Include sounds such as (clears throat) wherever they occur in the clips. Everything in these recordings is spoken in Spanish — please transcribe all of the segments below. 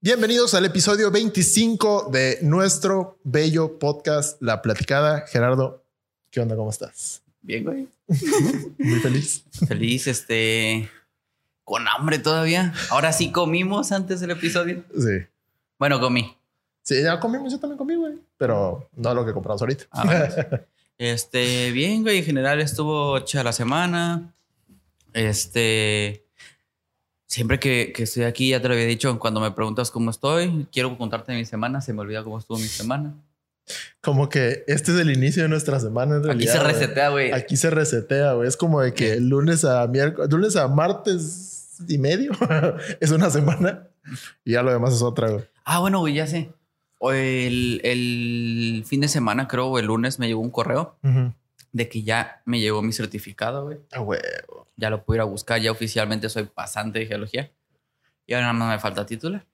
Bienvenidos al episodio 25 de nuestro bello podcast La Platicada. Gerardo, ¿qué onda? ¿Cómo estás? Bien, güey. Muy feliz. Feliz, este. Con hambre todavía. Ahora sí comimos antes del episodio. Sí. Bueno, comí. Sí, ya comimos, yo también comí, güey. Pero no lo que compramos ahorita. Ah, bueno. (laughs) Este, bien, güey. En general estuvo hecha la semana. Este. Siempre que, que estoy aquí, ya te lo había dicho, cuando me preguntas cómo estoy, quiero contarte mi semana, se me olvida cómo estuvo mi (laughs) semana. Como que este es el inicio de nuestra semana. En Aquí realidad, se güey. resetea, güey. Aquí se resetea, güey. Es como de que (laughs) lunes a miércoles, lunes a martes y medio (laughs) es una semana y ya lo demás es otra, güey. Ah, bueno, güey, ya sé. El, el fin de semana, creo, el lunes, me llegó un correo Ujú. De que ya me llegó mi certificado, güey. Ah, güey. Ya lo pude ir a buscar. Ya oficialmente soy pasante de geología. Y ahora nada más me falta titular.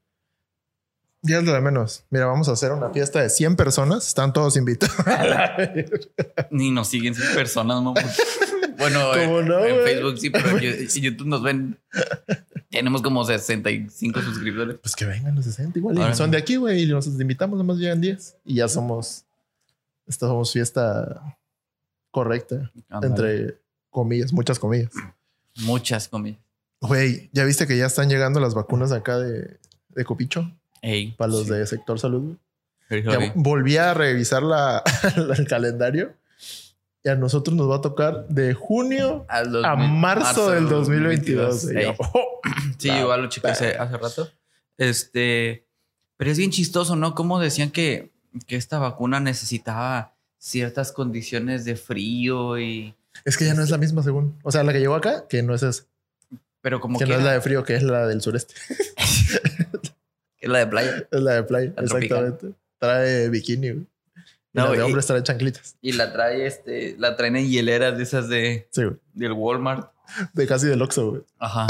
Ya es lo de menos. Mira, vamos a hacer una fiesta de 100 personas. Están todos invitados. (laughs) Ni nos siguen 100 personas, ¿no? (laughs) Bueno, ¿Cómo en, no, en güey? Facebook sí, pero en (laughs) YouTube nos ven. Tenemos como 65 suscriptores. pues que vengan los 60 igual. Y Ahora son no. de aquí, güey. Y nos invitamos, nomás llegan 10. Y ya somos. Esta somos fiesta correcta. Entre comillas, muchas comillas. Muchas comillas. Güey, ¿ya viste que ya están llegando las vacunas acá de, de Copicho? Ey, Para los sí. de sector salud. Ya volví a revisar la, (laughs) el calendario. Y a nosotros nos va a tocar de junio A, mil- marzo, del 2022. Y Ey. yo, oh, (clears throat) Sí, la igual lo chequé hace, hace rato. Este, pero es bien chistoso, ¿no? Como decían que, que esta vacuna necesitaba ciertas condiciones de frío y. Es que ya no es la misma según. O sea, la que llegó acá, que no es esa. Pero como que que, no es la de frío, que es la del sureste. (laughs) es la de playa. Es la de playa, La tropical. exactamente. Trae bikini. güey. Y No, la de hombres trae chanclitas. Y la trae, este, la traen en hieleras de esas de, Sí, güey. del Walmart. De casi del Oxxo, güey. Ajá.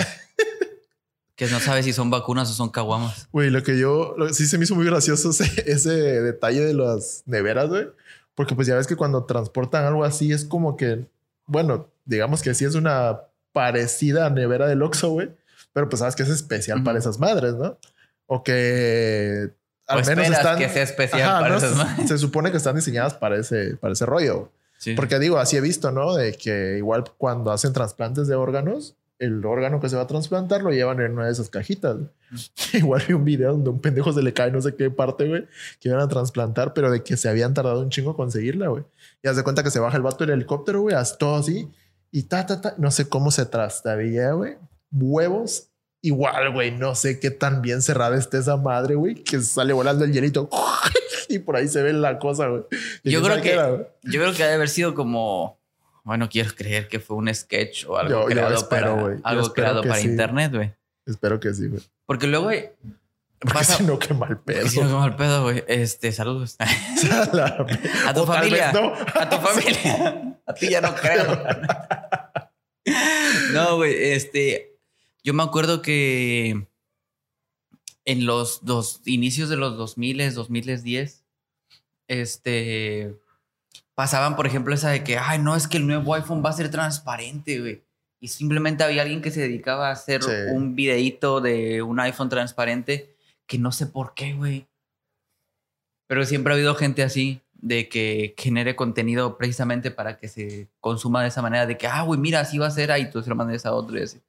(laughs) que no sabe si son vacunas o son caguamas. Güey, lo que yo... lo- sí se me hizo muy gracioso ese, ese detalle de las neveras, güey. Porque pues ya ves que cuando transportan algo así es como que... Bueno, digamos que sí es una parecida a nevera del Oxxo, güey. Pero pues sabes que es especial para esas madres, ¿no? O que... Al O menos están... que sea especial Ajá, para ¿no? esas Se- madres. Se supone que están diseñadas para ese, para ese rollo. Sí. Porque digo, así he visto, ¿no? De que igual cuando hacen trasplantes de órganos, el órgano que se va a trasplantar lo llevan en una de esas cajitas. (laughs) igual vi un video donde un pendejo se le cae no sé qué parte, güey, que iban a trasplantar, pero de que se habían tardado un chingo a conseguirla, güey. Y haz de cuenta que se baja el vato del helicóptero, güey, haz todo así, y ta, ta, ta, no sé cómo se trastabilla, güey. Huevos. Igual, güey, no sé qué tan bien cerrada esté esa madre, güey, que sale volando el hielito. (laughs) y por ahí se ve la cosa, güey. Yo creo que- era. Yo creo que ha de haber sido como. Bueno, quiero creer que fue un sketch o algo Yo- yo creado espero, para, güey. Yo algo creado para sí. internet, güey. Espero que sí, güey. Porque luego, güey. Porque pasa- si no, qué mal pedo. Si no, qué mal pedo, güey. Este, saludos. (laughs) La- (laughs) A tu O familia. no. A tu familia. (laughs) A ti ya no creo. No, güey. Este. Yo me acuerdo que en los dos inicios de los 2000, 2010, este. Pasaban, por ejemplo, esa de que, ay, no, es que el nuevo iPhone va a ser transparente, güey. Y simplemente había alguien que se dedicaba a hacer Sí. un videíto de un iPhone transparente que no sé por qué, güey. Pero siempre ha habido gente así, de que genere contenido precisamente para que se consuma de esa manera, de que, ah, güey, mira, así va a ser, ahí tú se lo mandes a otro y así.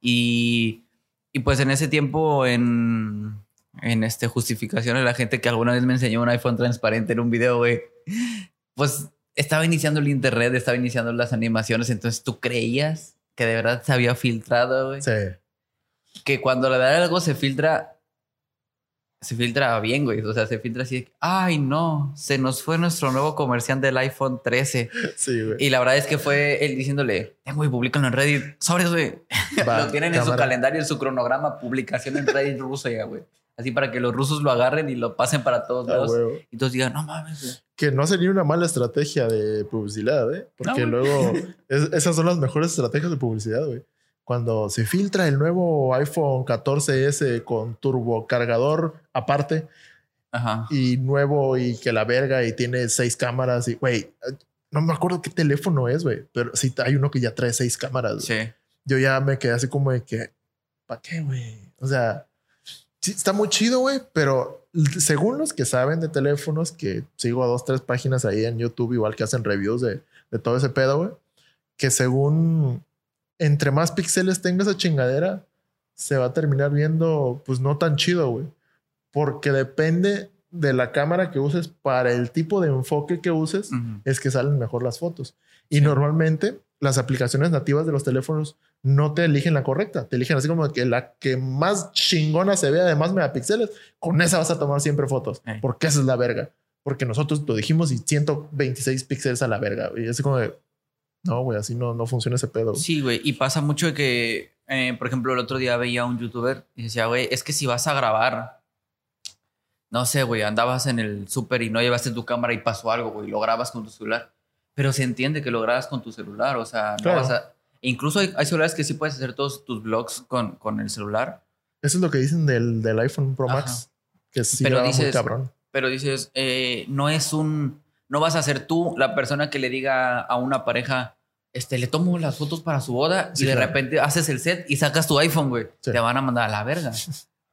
Y, y pues en ese tiempo, en, en este justificación de la gente que alguna vez me enseñó un iPhone transparente en un video, güey, pues estaba iniciando el internet, estaba iniciando las animaciones, entonces tú creías que de verdad se había filtrado, güey Sí. que cuando la verdad algo se filtra, se filtra bien, güey. O sea, se filtra así, de que, ay, no, se nos fue nuestro nuevo comercial del iPhone 13. Sí, güey. Y la verdad es que fue él diciéndole, tengo y publicanlo en Reddit. Sobres, güey. (laughs) Va, lo tienen en su calendario, en su cronograma, publicación en Reddit ruso ya, güey. Así para que los rusos lo agarren y lo pasen para todos Ah, lados. huevo. y todos digan, no mames, güey. Que no sería una mala estrategia de publicidad, ¿eh? Porque No, luego (laughs) es- esas son las mejores estrategias de publicidad, güey. Cuando se filtra el nuevo iPhone 14S con turbocargador aparte Ajá. y nuevo y que la verga y tiene seis cámaras y, güey, no me acuerdo qué teléfono es, güey, pero sí hay uno que ya trae seis cámaras. Sí. Yo ya me quedé así como de que, ¿para qué, güey? O sea, Sí, está muy chido, güey, pero según los que saben de teléfonos, que sigo a dos, tres páginas ahí en YouTube, igual que hacen reviews de, de todo ese pedo, güey, que según entre más píxeles tenga esa chingadera, se va a terminar viendo, pues no tan chido, güey. Porque depende de la cámara que uses para el tipo de enfoque que uses, es que salen mejor las fotos. Y normalmente las aplicaciones nativas de los teléfonos no te eligen la correcta, te eligen así como que la que más chingona se vea de más megapíxeles, con esa vas a tomar siempre fotos, porque esa es la verga. Porque nosotros lo dijimos y 126 píxeles a la verga. Y así como de, no, güey, así no, no funciona ese pedo. Sí, güey. Y pasa mucho de que, eh, por ejemplo, el otro día veía a un youtuber y decía, güey, es que si vas a grabar, no sé, güey, andabas en el súper y no llevaste tu cámara y pasó algo, güey, lo grabas con tu celular. Pero se entiende que lo grabas con tu celular, o sea, no Claro. vas a... Incluso hay, hay celulares que sí puedes hacer todos tus vlogs con, con el celular, Eso es lo que dicen del, del iPhone Pro Ajá. Max, que sí Pero muy dices- cabrón. pero dices, eh, no es un... No vas a ser tú la persona que le diga a una pareja, este, le tomo las fotos para su boda Sí, y de claro. repente haces el set y sacas tu iPhone, güey. Sí. Te van a mandar a la verga.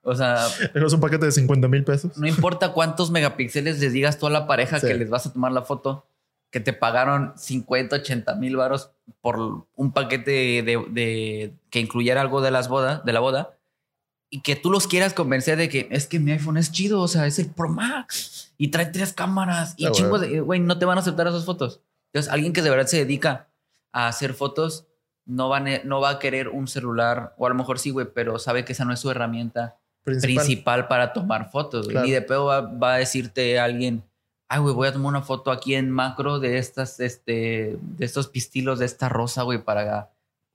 O sea, (laughs) Es un paquete de 50 mil pesos. no importa cuántos megapíxeles les digas tú a la pareja Sí. que les vas a tomar la foto, que te pagaron 50, 80 mil varos por un paquete de, de- que incluyera algo de las bodas, de la boda, y que tú los quieras convencer de que es que mi iPhone es chido, o sea, es el Pro Max y trae tres cámaras y Ah, chingos de, güey, no te van a aceptar esas fotos. Entonces, alguien que de verdad se dedica a hacer fotos no va, a ne- no va a querer un celular, o a lo mejor sí, güey, pero sabe que esa no es su herramienta Principal. principal para tomar fotos. Claro. Ni de pedo va, va a decirte alguien, ay, güey, voy a tomar una foto aquí en macro de estas, este, de estos pistilos de esta rosa, güey, para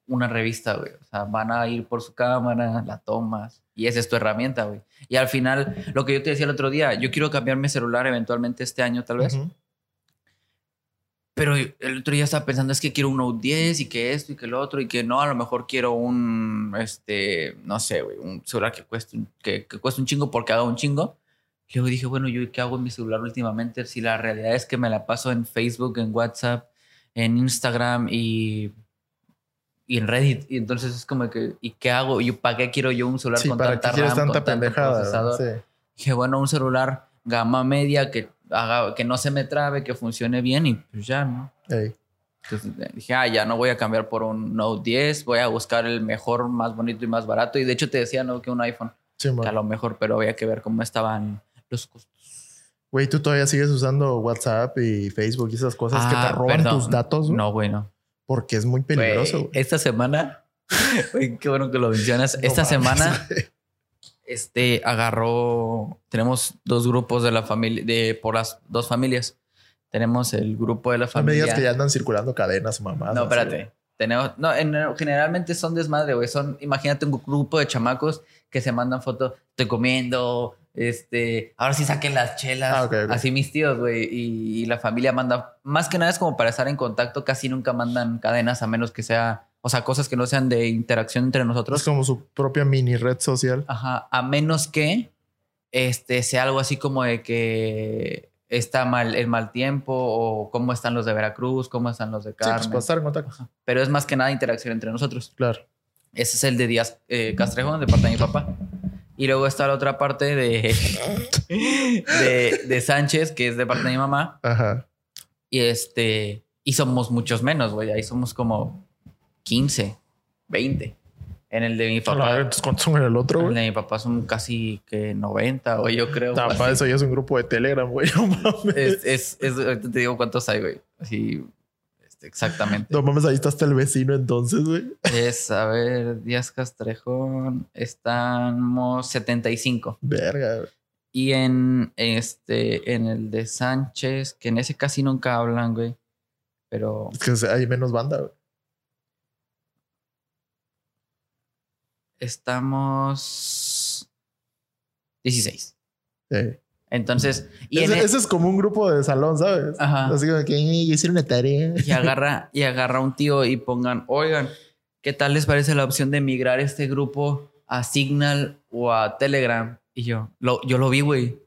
una revista, güey. O sea, van a ir por su cámara, la tomas y esa es tu herramienta, güey. Y al final, lo que yo te decía el otro día, yo quiero cambiar mi celular eventualmente este año, tal vez. Ujú. Pero el otro día estaba pensando, es que quiero un Note 10 y que esto y que lo otro y que no, a lo mejor quiero un, este, no sé, güey, un celular que cueste, que, que cueste un chingo porque haga un chingo. Luego dije, bueno, ¿yo qué hago en mi celular últimamente? Si la realidad es que me la paso en Facebook, en WhatsApp, en Instagram y, y en Reddit. Y entonces es como que, ¿y qué hago? ¿Yo, ¿Para qué quiero yo un celular Sí, con para tanta RAM, tanta con tanto pendejada. procesador? Sí. Dije, bueno, un celular gama media que haga, que no se me trabe, que funcione bien y pues ya, ¿no? Ey. Entonces eh, dije, ah, ya no voy a cambiar por un Note 10, voy a buscar el mejor, más bonito y más barato. Y de hecho te decía, no, que un iPhone, Sí, que a lo mejor, pero había que ver cómo estaban los costos. Güey, tú todavía sigues usando WhatsApp y Facebook y esas cosas que te Ah, roban perdón. tus datos, güey? No, bueno. Porque es muy peligroso, güey. Esta semana, (laughs) güey, qué bueno que lo mencionas. No Esta mames, semana, güey. este, agarró, tenemos dos grupos de la familia, de, por las dos familias. Tenemos el grupo de la No me familia. digas que ya andan circulando cadenas, mamás. No, espérate. Tenemos, no, en- generalmente son desmadre, güey. Son, imagínate un grupo de chamacos que se mandan fotos, estoy comiendo, este, ahora sí saquen las chelas. Ah. Así mis tíos, güey. Y, y la familia manda, más que nada es como para estar en contacto, casi nunca mandan cadenas a menos que sea, o sea, cosas que no sean de interacción entre Es nosotros. como su propia mini red social. Ajá, a menos que este sea algo así como de que está mal el mal tiempo o cómo están los de Veracruz, cómo están los de Sí, pues Carmen. estar en contacto. pero es más que nada interacción entre nosotros. Claro. Ese es el de Díaz eh, Castrejón, de parte de mi papá. Y luego está la otra parte de, (laughs) de, de Sánchez, que es de parte de mi mamá. Ajá. Y este, y somos muchos menos, güey. Ahí somos como 15, 20. En el de mi papá. ¿Cuántos son en el otro, En el güey? de mi papá son casi que 90, o yo creo. Para eso ya es un grupo de Telegram, güey. (laughs) No mames. es, es, es- te digo cuántos hay, güey. Así, exactamente. No mames, ahí está hasta el vecino entonces, güey. Es, a ver, Díaz Castrejón, estamos 75. Verga, güey. Y en este, en el de Sánchez, que en ese casi nunca hablan, güey. Pero Es que hay menos banda, güey. estamos 16. Sí. Entonces, y, en e- ese es como un grupo de salón, ¿sabes? Ajá. Así como que "Eh, yo hicieron una tarea. y agarra, y agarra un tío y pongan, oigan, ¿qué tal les parece la opción de migrar este grupo a Signal o a Telegram? Y yo, lo, yo lo vi, güey.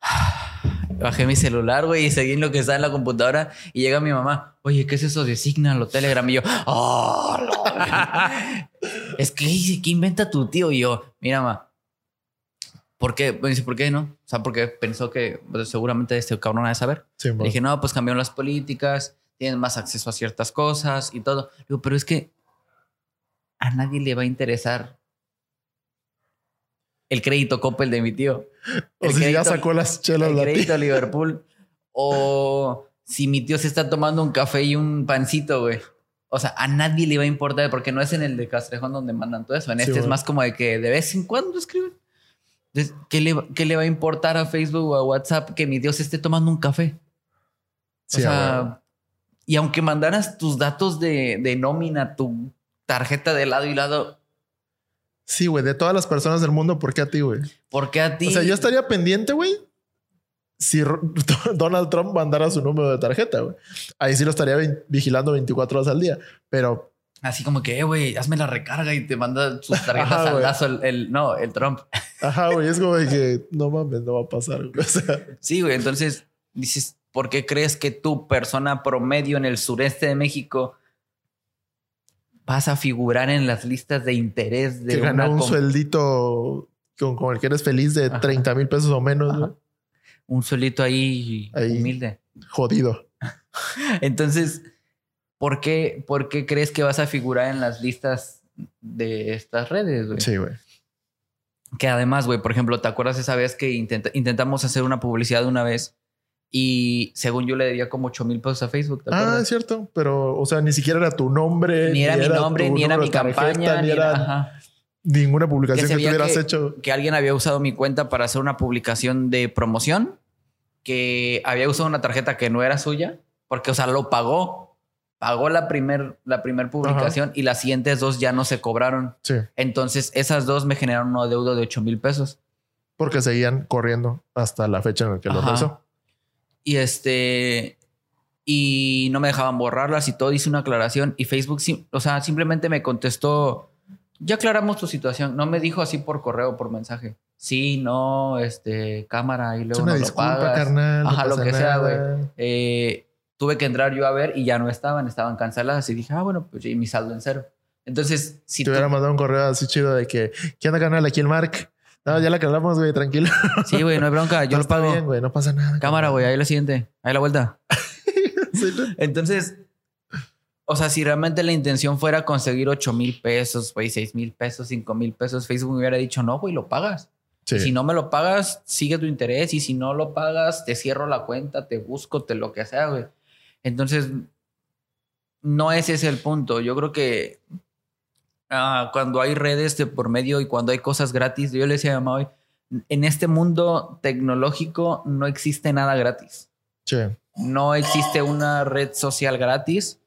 (sighs) Bajé mi celular, güey, y seguí en lo que está en la computadora. Y llega mi mamá, oye, ¿qué es eso de Signal o Telegram? Y yo, ¡oh! (laughs) es que ¿qué inventa tu tío? Y yo, mira, ma, ¿por qué? Me dice, ¿por qué no? O sea, porque pensó que pues, seguramente este cabrón ha de saber. Sí, Le dije, no, pues cambiaron las políticas, tienen más acceso a ciertas cosas y todo. Digo, pero es que a nadie le va a interesar el crédito Coppel de mi tío. o el si ya sacó las chelas El la crédito tía. a Liverpool. O si mi tío se está tomando un café y un pancito, güey. O sea, a nadie le va a importar porque no es en el de Castrejón donde mandan todo eso. En Sí, este es más como de que de vez en cuando escriben. Entonces, ¿qué le, va- qué le va a importar a Facebook o a WhatsApp que mi se esté tomando un café? Sí, o sea, y aunque mandaras tus datos de, de nómina, tu tarjeta de lado y lado, Sí, güey, de todas las personas del mundo, ¿por qué a ti, güey? ¿por qué a ti? O sea, yo estaría pendiente, güey, si (laughs) Donald Trump mandara su número de tarjeta, güey. Ahí sí lo estaría vi- vigilando 24 horas al día. Pero, Así como que, eh, güey, hazme la recarga y te manda sus (laughs) tarjetas Ajá, al lazo, el, el- no, el Trump. Ajá, güey, es como de que no mames, no va a pasar. güey. O sea, Sí, güey. Entonces dices, ¿por qué crees que tú, persona promedio en el sureste de México, vas a figurar en las listas de interés de que gana una un sueldito con, con el que eres feliz de Ajá. 30 mil pesos o menos, un solito ahí, Ahí. humilde? Jodido. (laughs) Entonces, ¿por qué, ¿por qué crees que vas a figurar en las listas de estas redes, güey? Sí, güey. Que además, güey, por ejemplo, ¿te acuerdas esa vez que intenta- intentamos hacer una publicidad una vez y según yo le debía como 8 mil pesos a Facebook? ¿te Ah, es cierto, pero, o sea, ni siquiera era tu nombre. ni era mi nombre, ni era mi tarjeta, campaña, ni era... ajá. ninguna publicación Que que- hecho. que alguien había usado mi cuenta para hacer una publicación de promoción, que había usado una tarjeta que no era suya, porque, o sea, lo pagó. Pagó la primer, la primer publicación y las siguientes dos ya no se cobraron. Sí, Entonces, esas dos me generaron un adeudo de 8 mil pesos. porque seguían corriendo hasta la fecha en la que lo realizó. Y este. Y no me dejaban borrarlas y todo. Hice una aclaración y Facebook, o sea, simplemente me contestó. Ya aclaramos tu situación. No me dijo así por correo, por mensaje. Sí, no, este, cámara y Es luego una no lo disculpa, pagas. carnal. no Ajá, lo que sea, nada. Eh, tuve que entrar yo a ver y ya no estaban, estaban canceladas. Y dije, ah, bueno, pues y mi saldo en cero. Entonces, si Te tú- hubiera mandado un correo así chido de que, ¿qué onda, canal? Aquí el Mark. No, ya la aclaramos, güey, tranquilo. Sí, güey, no hay bronca, yo lo pago. bien, güey, no pasa nada. Cámara, güey, ahí la siguiente, ahí la vuelta. (laughs) Sí, ¿no? Entonces, o sea, si realmente la intención fuera conseguir 8 mil pesos, güey, 6 mil pesos, 5 mil pesos, Facebook me hubiera dicho, no, güey, lo pagas. Sí. Si no me lo pagas, sigue tu interés. Y si no lo pagas, te cierro la cuenta, te busco, te lo que sea, güey. Entonces, no ese es el punto. Yo creo que ah, cuando hay redes de por medio y cuando hay cosas gratis, yo le decía a mamá hoy, en este mundo tecnológico no existe nada gratis. Sí. No existe una red social gratis.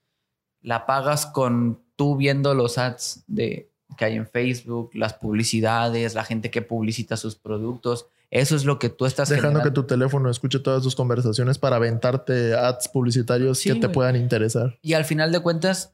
La pagas con tú viendo los ads de, que hay en Facebook, las publicidades, la gente que publicita sus productos. Eso es lo que tú estás Dejando que tu teléfono escuche todas tus conversaciones para aventarte ads publicitarios Sí, que te güey. puedan interesar. Y al final de cuentas,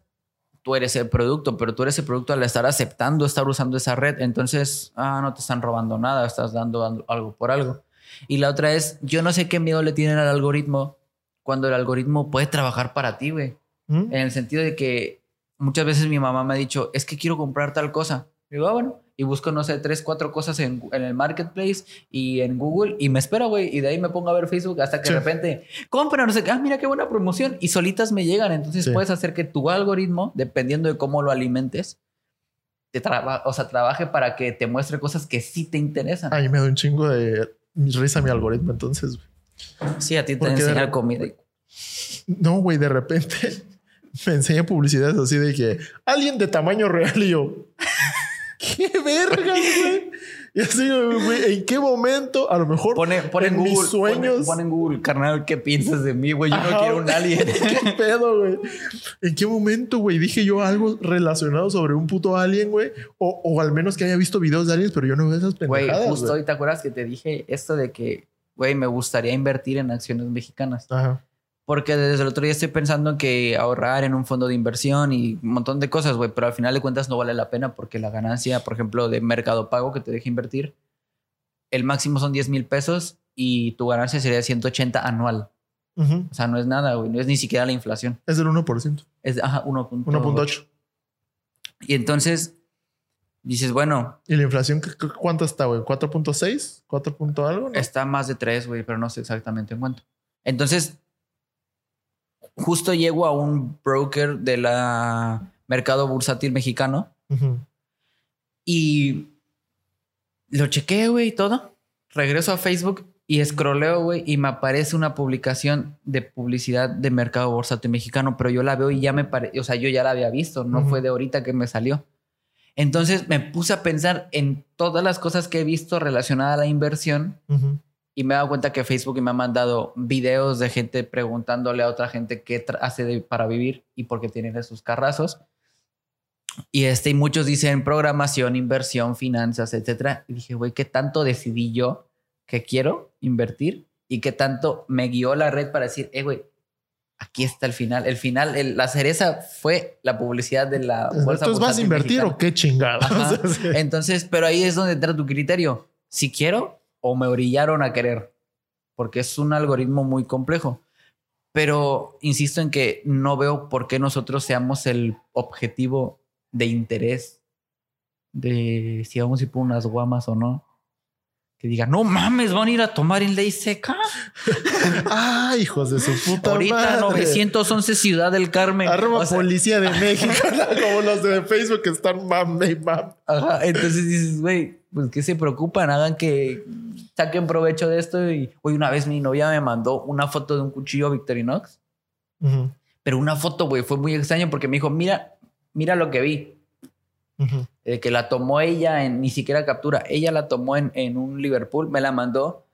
tú eres el producto, pero tú eres el producto al estar aceptando estar usando esa red. Entonces, ah, no te están robando nada, estás dando al- algo por algo. Y la otra es, yo no sé qué miedo le tienen al algoritmo cuando el algoritmo puede trabajar para ti, güey. ¿Mm? En el sentido de que muchas veces mi mamá me ha dicho, es que quiero comprar tal cosa. Y digo, ah, bueno. Y busco, no sé, tres, cuatro cosas en, en el marketplace y en Google y me espero, güey. Y de ahí me pongo a ver Facebook hasta que Sí. de repente compra, no sé qué. Ah, mira qué buena promoción. Y solitas me llegan. Entonces Sí. puedes hacer que tu algoritmo, dependiendo de cómo lo alimentes, te traba- o sea, trabaje para que te muestre cosas que sí te interesan. Ay, me da un chingo de risa mi algoritmo, entonces. güey. sí, a ti te enseñar comida. No, güey, de repente (laughs) me enseña publicidades así de que alguien de tamaño real y yo. (laughs) ¡Qué verga, güey! Y así, güey, ¿en qué momento? A lo mejor Pone, pone en, en mis Google, sueños. Pone, pone en Google, carnal, ¿qué piensas de mí, güey? Yo no quiero un alien. (laughs) ¿Qué pedo, güey? ¿En qué momento, güey? Dije yo algo relacionado sobre un puto alien, güey. O, o al menos que haya visto videos de aliens, pero yo no veo esas Güey, pendejadas. justo güey. hoy te acuerdas que te dije esto de que, güey, me gustaría invertir en acciones mexicanas. Ajá. Porque desde el otro día estoy pensando en que ahorrar en un fondo de inversión y un montón de cosas, güey. Pero al final de cuentas no vale la pena porque la ganancia, por ejemplo, de Mercado Pago que te deja invertir, el máximo son 10 mil pesos y tu ganancia sería 180 anual. Ujú. O sea, no es nada, güey. No es ni siquiera la inflación. Es del 1%. Es, ajá, 1.8. 1.8. Y entonces, dices, bueno, ¿Y la inflación cuánto está, güey? ¿4.6? ¿4 punto algo? no? está más de tres, güey, pero no sé exactamente en cuánto. Entonces, justo llego a un broker de la mercado bursátil mexicano y lo chequeo, güey, y todo. Regreso a Facebook y escroleo, güey, y me aparece una publicación de publicidad de mercado bursátil mexicano, pero yo la veo y ya me parece, o sea, yo ya la había visto, no fue de ahorita que me salió. Entonces me puse a pensar en todas las cosas que he visto relacionadas a la inversión. Y me he dado cuenta que Facebook me ha mandado videos de gente preguntándole a otra gente qué hace de- para vivir y por qué tienen esos carrazos. Y este, y muchos dicen programación, inversión, finanzas, etcétera. Y dije, güey, ¿qué tanto decidí yo que quiero invertir? Y qué tanto me guió la red para decir, eh, güey, aquí está el final. El final, el- la cereza fue la publicidad de la bolsa. Entonces, ¿vas a invertir mexicana. o qué chingados? (laughs) Entonces, pero ahí es donde entra tu criterio. Si quiero o me orillaron a querer, porque es un algoritmo muy complejo. Pero insisto en que no veo por qué nosotros seamos el objetivo de interés de si vamos a ir por unas guamas o no. Que digan, no mames, van a ir a tomar en ley seca. (laughs) Ah, hijos de su puta Ahorita madre. 911 Ciudad del Carmen. Arroba O sea, Policía de (laughs) México, como los de Facebook que están mame y mame. Ajá, entonces dices, güey, pues que se preocupan, hagan que saquen provecho de esto. Y hoy una vez mi novia me mandó una foto de un cuchillo Victorinox, Ujú, pero una foto, güey, fue muy extraño porque me dijo, mira, mira lo que vi. eh, que la tomó ella en ni siquiera captura. Ella la tomó en, en un Liverpool, me la mandó.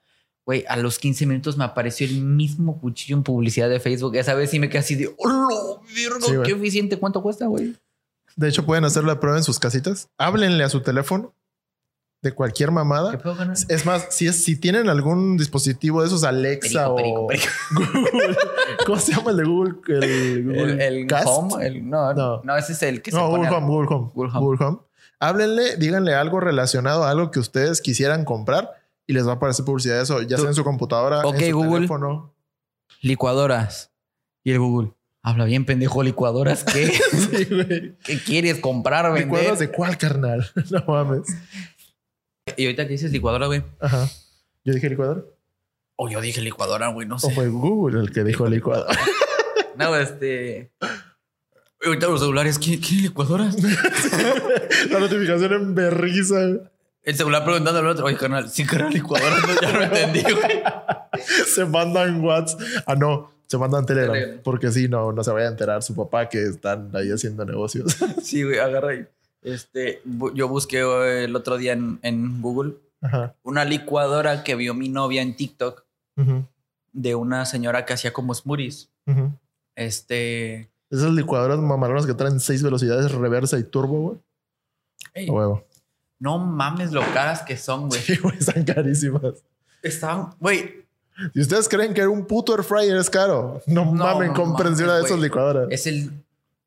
Güey, a los 15 minutos me apareció el mismo cuchillo en publicidad de Facebook. Esa vez sí me quedé así de, ¡oh, virgo! Sí. ¡Qué eficiente! ¿Cuánto cuesta, güey? De hecho, pueden hacer la prueba en sus casitas. Háblenle a su teléfono de cualquier ¿Qué mamada. puedo ganar? Es más, si, es, si tienen algún dispositivo de esos Alexa Perico, o perico, perico. (laughs) Google, ¿cómo se llama el de Google? El, Google El, el Cast. Home, el- no, No. no, ese es el que se No, pone Google al- Home, Google Home, Google Home. Google Home. Háblenle, díganle algo relacionado a algo que ustedes quisieran comprar y les va a aparecer publicidad de eso, ya Tú- sea en su computadora, Ok, en su Google. teléfono. Licuadoras. Y el Google. Habla bien, pendejo, licuadoras. ¿Qué? (laughs) Sí. ¿Qué quieres comprar o ¿Licuadoras vender? de cuál, carnal? (laughs) No mames. Y ahorita que dices licuadora, güey. Ajá. Yo dije licuadora. O yo dije licuadora, güey, no O sé. fue Google el que dijo licuadora. (laughs) No, este. Ahorita los celulares, ¿quién, quién licuadoras? (laughs) La notificación en berriza. El celular preguntando al otro, oye, carnal, sí, carnal, licuadora, no, ya no entendí, güey. (laughs) Se mandan WhatsApp. Ah, no. Se mandan Telegram. Telegram. Porque si no, no se vaya a enterar su papá que están ahí haciendo negocios. Sí, güey, agarra ahí. Este, yo busqué eh, el otro día en, en Google Ajá. una licuadora que vio mi novia en TikTok de una señora que hacía como smoothies. Este. Esas licuadoras mamalonas que traen seis velocidades, reversa y turbo, güey. huevo. no mames lo caras que son, güey. Sí, güey, están carísimas. Estaban, güey, Si ustedes creen que un puto air fryer es caro, no, No, mamen, no comprensión mames, de esas licuadoras. es el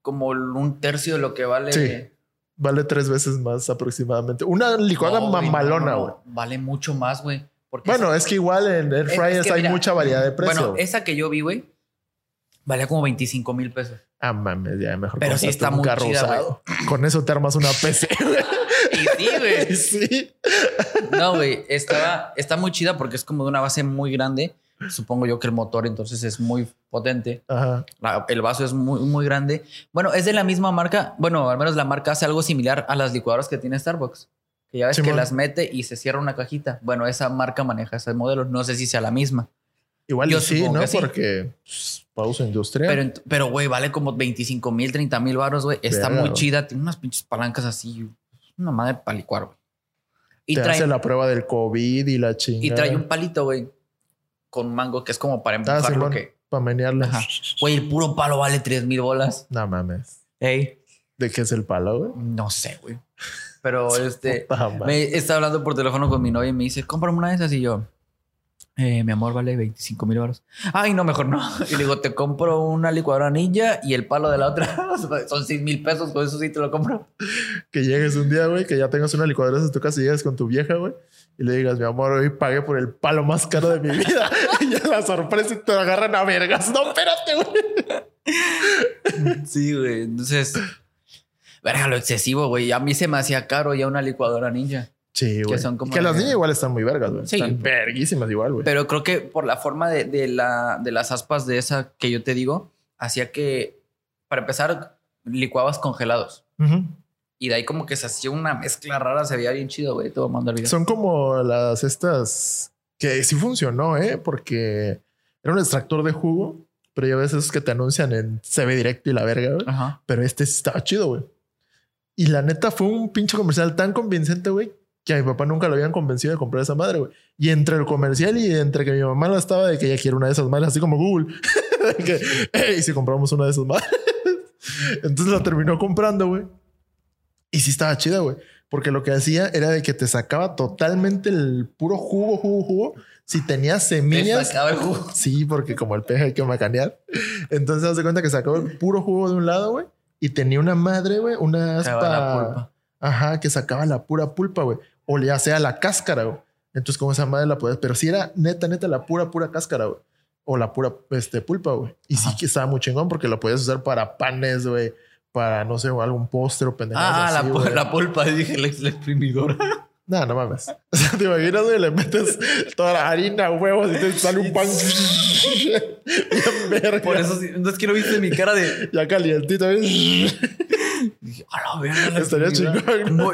como un tercio de lo que vale. Sí. Vale tres veces más aproximadamente. Una licuadora No, güey, no, mamalona, no, güey. Vale mucho más, güey. Bueno, es que igual en air Es- es fryers que hay mira, mucha variedad de precios. Bueno, esa que yo vi, güey, valía como 25 mil pesos. Ah, mames, ya mejor. Pero sí está un muy carro chida, usado. Con eso te armas una PC. (laughs) Y sí, güey. (laughs) sí. No, güey, estaba, está muy chida porque es como de una base muy grande. Supongo yo que el motor entonces es muy potente. Ajá. La- el vaso es muy, muy grande. Bueno, es de la misma marca. Bueno, al menos la marca hace algo similar a las licuadoras que tiene Starbucks. Que ya ves que las mete y se cierra una cajita. Bueno, esa marca maneja ese modelo. No sé si sea la misma. Igual Yo y sí, ¿no? sí. Porque pues, pausa industrial. Pero, güey, vale como 25 mil, 30 mil baros, güey. Está Verga, muy chida. Tiene unas pinches palancas así. Una madre para licuar, güey. Y te trae, hace la prueba del COVID y la chingada. y trae un palito, güey. Con mango, que es como para Ah, empujar lo Simón, que... para menearla. Ajá. Güey, el puro palo vale 3 mil bolas. No mames. Ey. ¿De qué es el palo, güey? No sé, güey. Pero (laughs) este... Puta. Me está hablando por teléfono con mi novia y me dice, cómprame una de esas. Y yo, eh, mi amor, vale 25 mil baros. Ay, no, mejor no. (laughs) Y le digo, te compro una licuadora ninja y el palo de la otra (laughs) son 6 mil pesos. Con eso sí te lo compro. Que llegues un día, güey, que ya tengas una licuadora en tu casa y llegues con tu vieja, güey. Y le digas, mi amor, hoy pagué por el palo más caro de mi vida. (laughs) y ya la sorpresa y te agarran a vergas. No, espérate, güey. Sí, güey. Entonces, Verga, lo excesivo, güey. A mí se me hacía caro ya una licuadora ninja. Sí, güey. son como que las niñas igual están muy vergas, güey. Sí. Están verguísimas igual, güey. Pero creo que por la forma de, de la, de las aspas de esa que yo te digo, hacía que, para empezar, licuabas congelados. Ujú. Y de ahí como que se hacía una mezcla rara, se veía bien chido, güey. A mandar el video. Son como las estas que sí funcionó, ¿eh? Porque era un extractor de jugo, pero ya ves esos que te anuncian en CB Directo y la verga, güey. Ajá. Pero este estaba chido, güey. Y la neta fue un pinche comercial tan convincente, güey, que a mi papá nunca lo habían convencido de comprar esa madre, güey. Y entre el comercial y entre que mi mamá la estaba de que ella quiere una de esas madres, así como Google. (laughs) De que, hey, si compramos una de esas madres. (laughs) Entonces la terminó comprando, güey. Y sí estaba chida, güey. Porque lo que hacía era de que te sacaba totalmente el puro jugo, jugo, jugo. Si tenías Te semillas, sacaba el jugo. Sí, porque como el peje hay que macanear. Entonces, haz de cuenta que sacó el puro jugo de un lado, güey. Y tenía una madre, güey, una Sacaba la aspa. pulpa. Ajá, que sacaba la pura pulpa, güey. O ya sea la cáscara, güey. Entonces, como esa madre la puedes. Pero si era neta, neta, la pura, pura cáscara, güey. O la pura este, pulpa, güey. Y sí que estaba muy chingón porque lo podías usar para panes, güey. Para, no sé, algún postre o pendejadas Ah, así, la, güey. la pulpa, dije, la, la exprimidora. (laughs) No, no mames. (laughs) O sea, te imaginas, güey, le metes toda la harina, huevos y te sale un pan. (laughs) Verga. Por eso, sí, no es que no viste mi cara de. Ya calientito. ¿ves? Dije, a la verga, la Estaría exprimidora". chingón, ¿no?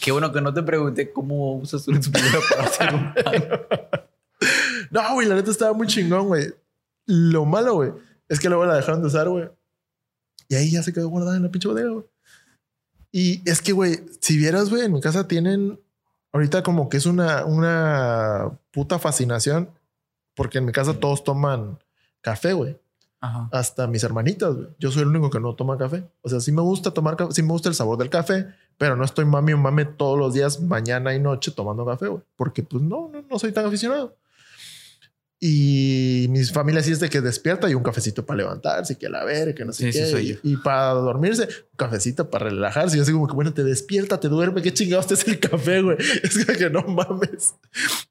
Qué bueno que no te pregunté cómo usas una exprimidora para hacer un pan. (laughs) No, güey, la neta estaba muy chingón, güey. Lo malo, güey, es que luego la dejaron de usar, güey. Y ahí ya se quedó guardada en la pinche bodega, güey. Y es que, güey, si vieras, güey, en mi casa tienen ahorita como que es una, una puta fascinación, porque en mi casa todos toman café, güey. Ajá. hasta mis hermanitas. güey. Yo soy el único que no toma café. O sea, sí me gusta tomar café, sí me gusta el sabor del café, pero no estoy mami o mame todos los días, mañana y noche tomando café, güey. Porque pues no, no, no soy tan aficionado. Y mis familias sí es de que despierta y un cafecito para levantarse, que la ver, que no sé Sí, qué. sí, soy y, yo. y para dormirse, un cafecito para relajarse. Y yo así como que, bueno, te despierta, te duerme. ¿Qué chingados te es el café, güey? (laughs) Es que no mames.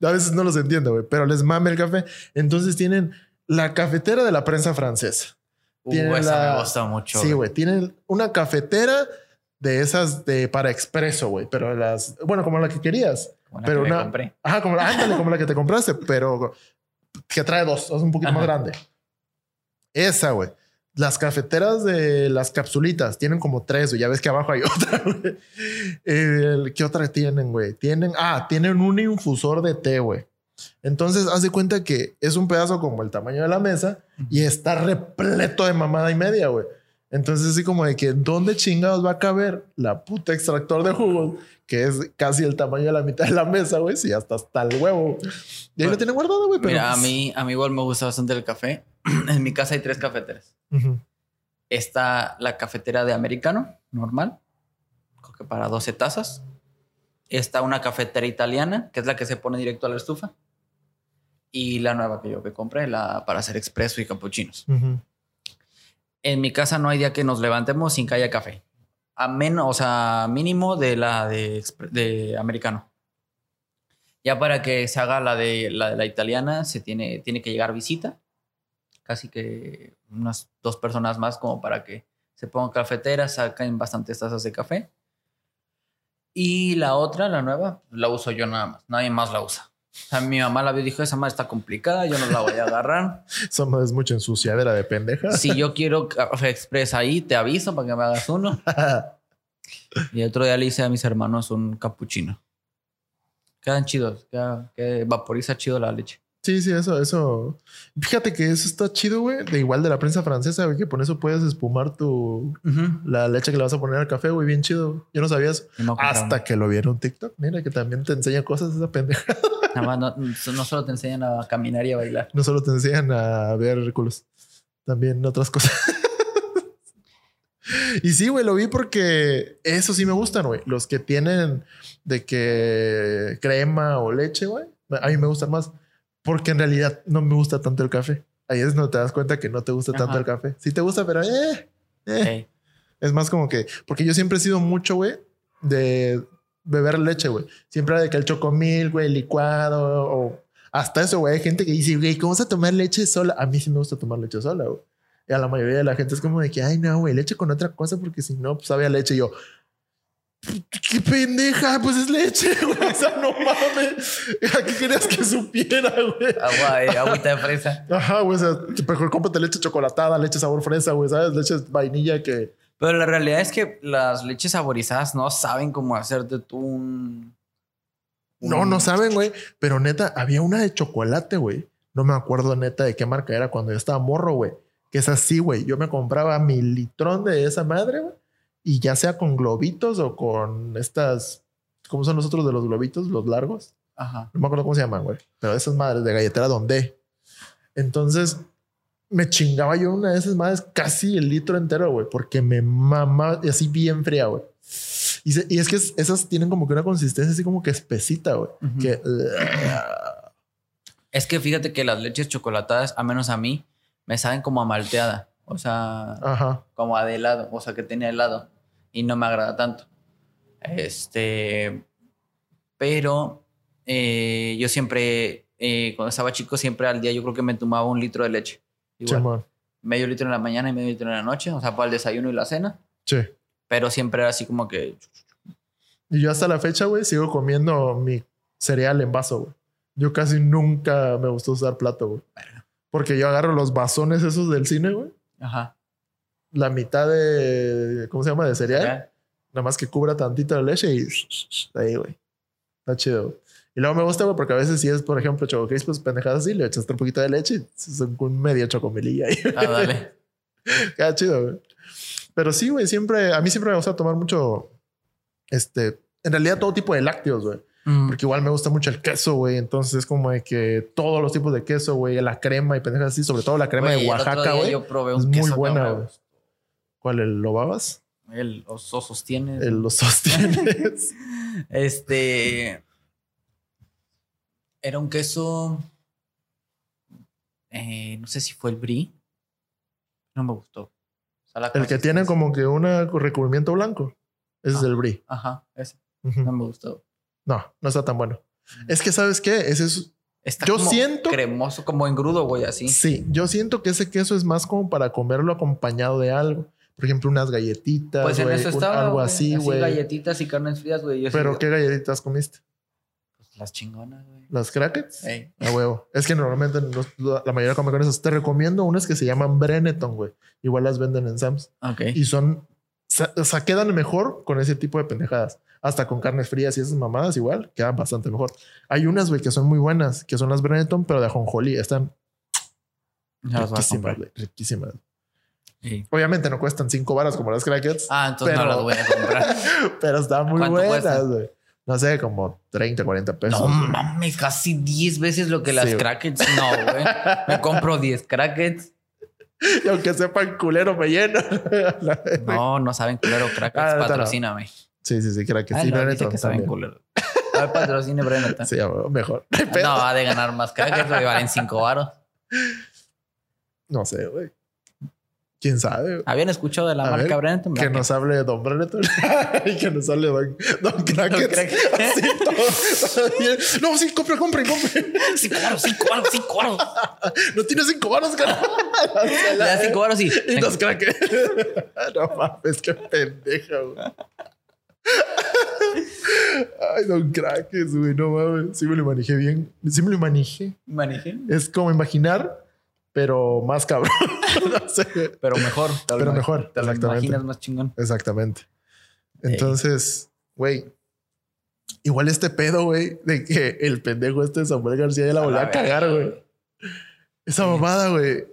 A veces no los entiendo, güey, pero les mame el café. Entonces tienen la cafetera de la prensa francesa. Uh, esa la- me gusta mucho. Sí, güey. Tienen una cafetera de esas de para expreso, güey. Pero las, bueno, como la que querías. Como la pero que una- compré. Ajá, como la, (laughs) ándale, como la que te compraste, pero que trae dos, es un poquito más Ajá. grande. Esa, güey. Las cafeteras de las capsulitas tienen como tres, güey. Ya ves que abajo hay (laughs) otra, güey. ¿Qué otra tienen, güey? Tienen, ah, tienen un infusor de té, güey. Entonces, haz de cuenta que es un pedazo como el tamaño de la mesa y está repleto de mamada y media, güey. Entonces, así como de que, ¿dónde chingados va a caber la puta extractor de jugos? Que es casi el tamaño de la mitad de la mesa, güey. Sí, hasta hasta el huevo. Y ahí lo tienen guardado, güey. Mira, a pues- mí, a mí igual me gusta bastante el café. (clears throat) en mi casa hay tres cafeteras. Ujú. Está la cafetera de americano, normal, creo que para 12 tazas. Está una cafetera italiana, que es la que se pone directo a la estufa. Y la nueva que yo que compré, la para hacer expreso y capuchinos. Ujú. En mi casa no hay día que nos levantemos sin que haya café. A menos, o sea, mínimo de la de, americano. Ya para que se haga la de la, de la italiana, se tiene, tiene que llegar visita. Casi que unas dos personas más como para que se pongan cafeteras, saquen bastantes tazas de café. Y la otra, la nueva, la uso yo nada más. Nadie más la usa. O sea, mi mamá la vio y dijo, esa madre está complicada, yo no la voy a agarrar. (laughs) Eso es mucha ensuciadera de pendeja. Si yo quiero café express ahí, te aviso para que me hagas uno. (laughs) Y el otro día le hice a mis hermanos un capuchino. Quedan chidos, queda, que vaporiza chido la leche. Sí, sí, eso, eso. Fíjate que eso está chido, güey. De igual de la prensa francesa, güey, que con eso puedes espumar tu la leche que le vas a poner al café, güey, bien chido. Yo no no compraron. hasta que lo vieron en TikTok. Mira que también te enseña cosas esa pendeja. (laughs) Nada más no, no solo te enseñan a caminar y a bailar. No solo te enseñan a ver culos, también otras cosas. (laughs) y sí, güey, lo vi porque eso sí me gustan, güey. Los que tienen de que crema o leche, güey. A mí me gustan más porque en realidad no me gusta tanto el café. Ahí es donde te das cuenta que no te gusta tanto el café. Sí te gusta, pero eh, eh. Es más como que, porque yo siempre he sido mucho, güey, de beber leche, güey. Siempre era de que el chocomil, güey, licuado o hasta eso, güey. Hay gente que dice, güey, ¿cómo vas a tomar leche sola? A mí sí me gusta tomar leche sola, güey. Y a la mayoría de la gente es como de que, ay, no, güey, leche con otra cosa porque si no, pues sabe a leche. Y yo, qué pendeja, pues es leche, (laughs) güey. O sea, no mames. (laughs) ¿A qué querías que supiera, güey? Agua, eh, agüita de fresa. (laughs) Ajá, güey. O sea, mejor cómprate leche chocolatada, leche sabor fresa, güey, ¿sabes? Leche vainilla que. Pero la realidad es que las leches saborizadas no saben cómo hacerte tú un. No, no saben, güey. Pero neta, había una de chocolate, güey. No me acuerdo neta de qué marca era cuando yo estaba morro, güey. Que es así, güey. Yo me compraba mi litrón de esa madre, güey. Y ya sea con globitos o con estas. ¿Cómo son los otros de los globitos? Los largos. Ajá. No me acuerdo cómo se llaman, güey. Pero esas madres de galletera donde. Entonces me chingaba yo una de esas madres casi el litro entero, güey. Porque me mamaba y así bien fría, güey. Y, se- y es que es- esas tienen como que una consistencia así como que espesita, güey. Que. Es que fíjate que las leches chocolatadas, a menos a mí, me saben como a malteada. O sea, Ajá. como a de helado. O sea, que tenía helado. Y no me agrada tanto. Este. Pero eh, yo siempre, eh, cuando estaba chico, siempre al día yo creo que me tomaba un litro de leche. Igual. Simón. Medio litro en la mañana y medio litro en la noche. O sea, para el desayuno y la cena. Sí. Pero siempre era así como que. Y yo hasta la fecha, güey, sigo comiendo mi cereal en vaso, güey. Yo casi nunca me gustó usar plato, güey. Porque yo agarro los vasones esos del cine, güey. Ajá. La mitad de. ¿Cómo se llama? De cereal. Nada más que cubra tantito de leche y ahí, güey. Está chido. Y luego me gusta, güey, porque a veces si es, por ejemplo, choco pues pendejadas así, le echas un poquito de leche y son un medio chocomililla ahí. Ah, dale. (laughs) Queda chido, güey. Pero sí, güey, siempre, a mí siempre me gusta tomar mucho, este, en realidad todo tipo de lácteos, güey. Mm. Porque igual me gusta mucho el queso, güey. Entonces es como de que todos los tipos de queso, güey, la crema y pendejas así, sobre todo la crema de Oaxaca, güey. Yo probé Es un muy queso buena, que güey. ¿Cuál? ¿El lo babas? El oso sostiene. El los sostienes. (laughs) Este. Era un queso. eh, no sé si fue el brie. No me gustó. O sea, la el que tiene como que un recubrimiento blanco. Ese es Ah. el brie. Ajá, ese. No me gustó. No, no está tan bueno. Es que, ¿sabes qué? Ese es... Está Yo como siento- cremoso, como engrudo, güey, así. Sí, yo siento que ese queso es más como para comerlo acompañado de algo. Por ejemplo, unas galletitas, Pues en eso un- estaba. algo así, güey. galletitas y carnes frías, güey. Pero ¿qué galletitas comiste? Las chingonas, güey. ¿Las crackets? Ey. A huevo. Es que normalmente los- la mayoría come con esas. Te recomiendo unas que se llaman Brenneton, güey. Igual las venden en Sam's. Ok. Y son... O sea, quedan mejor con ese tipo de pendejadas. Hasta con carnes frías y esas mamadas igual. Quedan bastante mejor. Hay unas, güey, que son muy buenas. Que son las Brenneton, pero de ajonjolí. Están riquísimas, güey. Riquísimas. Sí. Obviamente no cuestan cinco varas como las crackets. Ah, entonces Pero- no las voy a comprar. (laughs) Pero están muy ¿Cuánto buenas, güey. No sé, como 30, 40 pesos. No güey. mames, casi 10 veces lo que las Sí, güey. crackets. No, güey. Me compro 10 crackets. Y aunque sepan culero, me llenan. No, no saben culero crackets. Ah, neta, no. Patrocíname. Sí, sí, sí, crackets. Ah, Sí, no, dice que saben culero. A ver, patrocine Brenneton. Sí, mejor. No. No, ha de ganar más crackets porque valen 5 varos. No sé, güey. ¿Quién sabe? ¿Habían escuchado de la A marca ver, Brenneton? Que nos hable Don Brenneton (laughs) y que nos hable Don, Don Crackets. Crackets. (laughs) Así todo, todo bien. No, sí, compre, compre, compre. 5 varos, 5 varos, 5 varos. No tiene cinco varos, cara. (laughs) Le da 5 varos y. Y nos crackets. No mames, qué pendeja, güey. Ay, Don Crackers, güey, no mames. Sí me lo manejé bien. Sí me lo manejé. Manejé. Es como imaginar, pero más cabrón. (laughs) no sé. Pero mejor. te lo Pero mejor, Te exactamente. imaginas más chingón. Exactamente. Entonces, güey, igual este pedo, güey, de que el pendejo este de Samuel García ya la volvió a cagar, güey. Esa mamada, güey.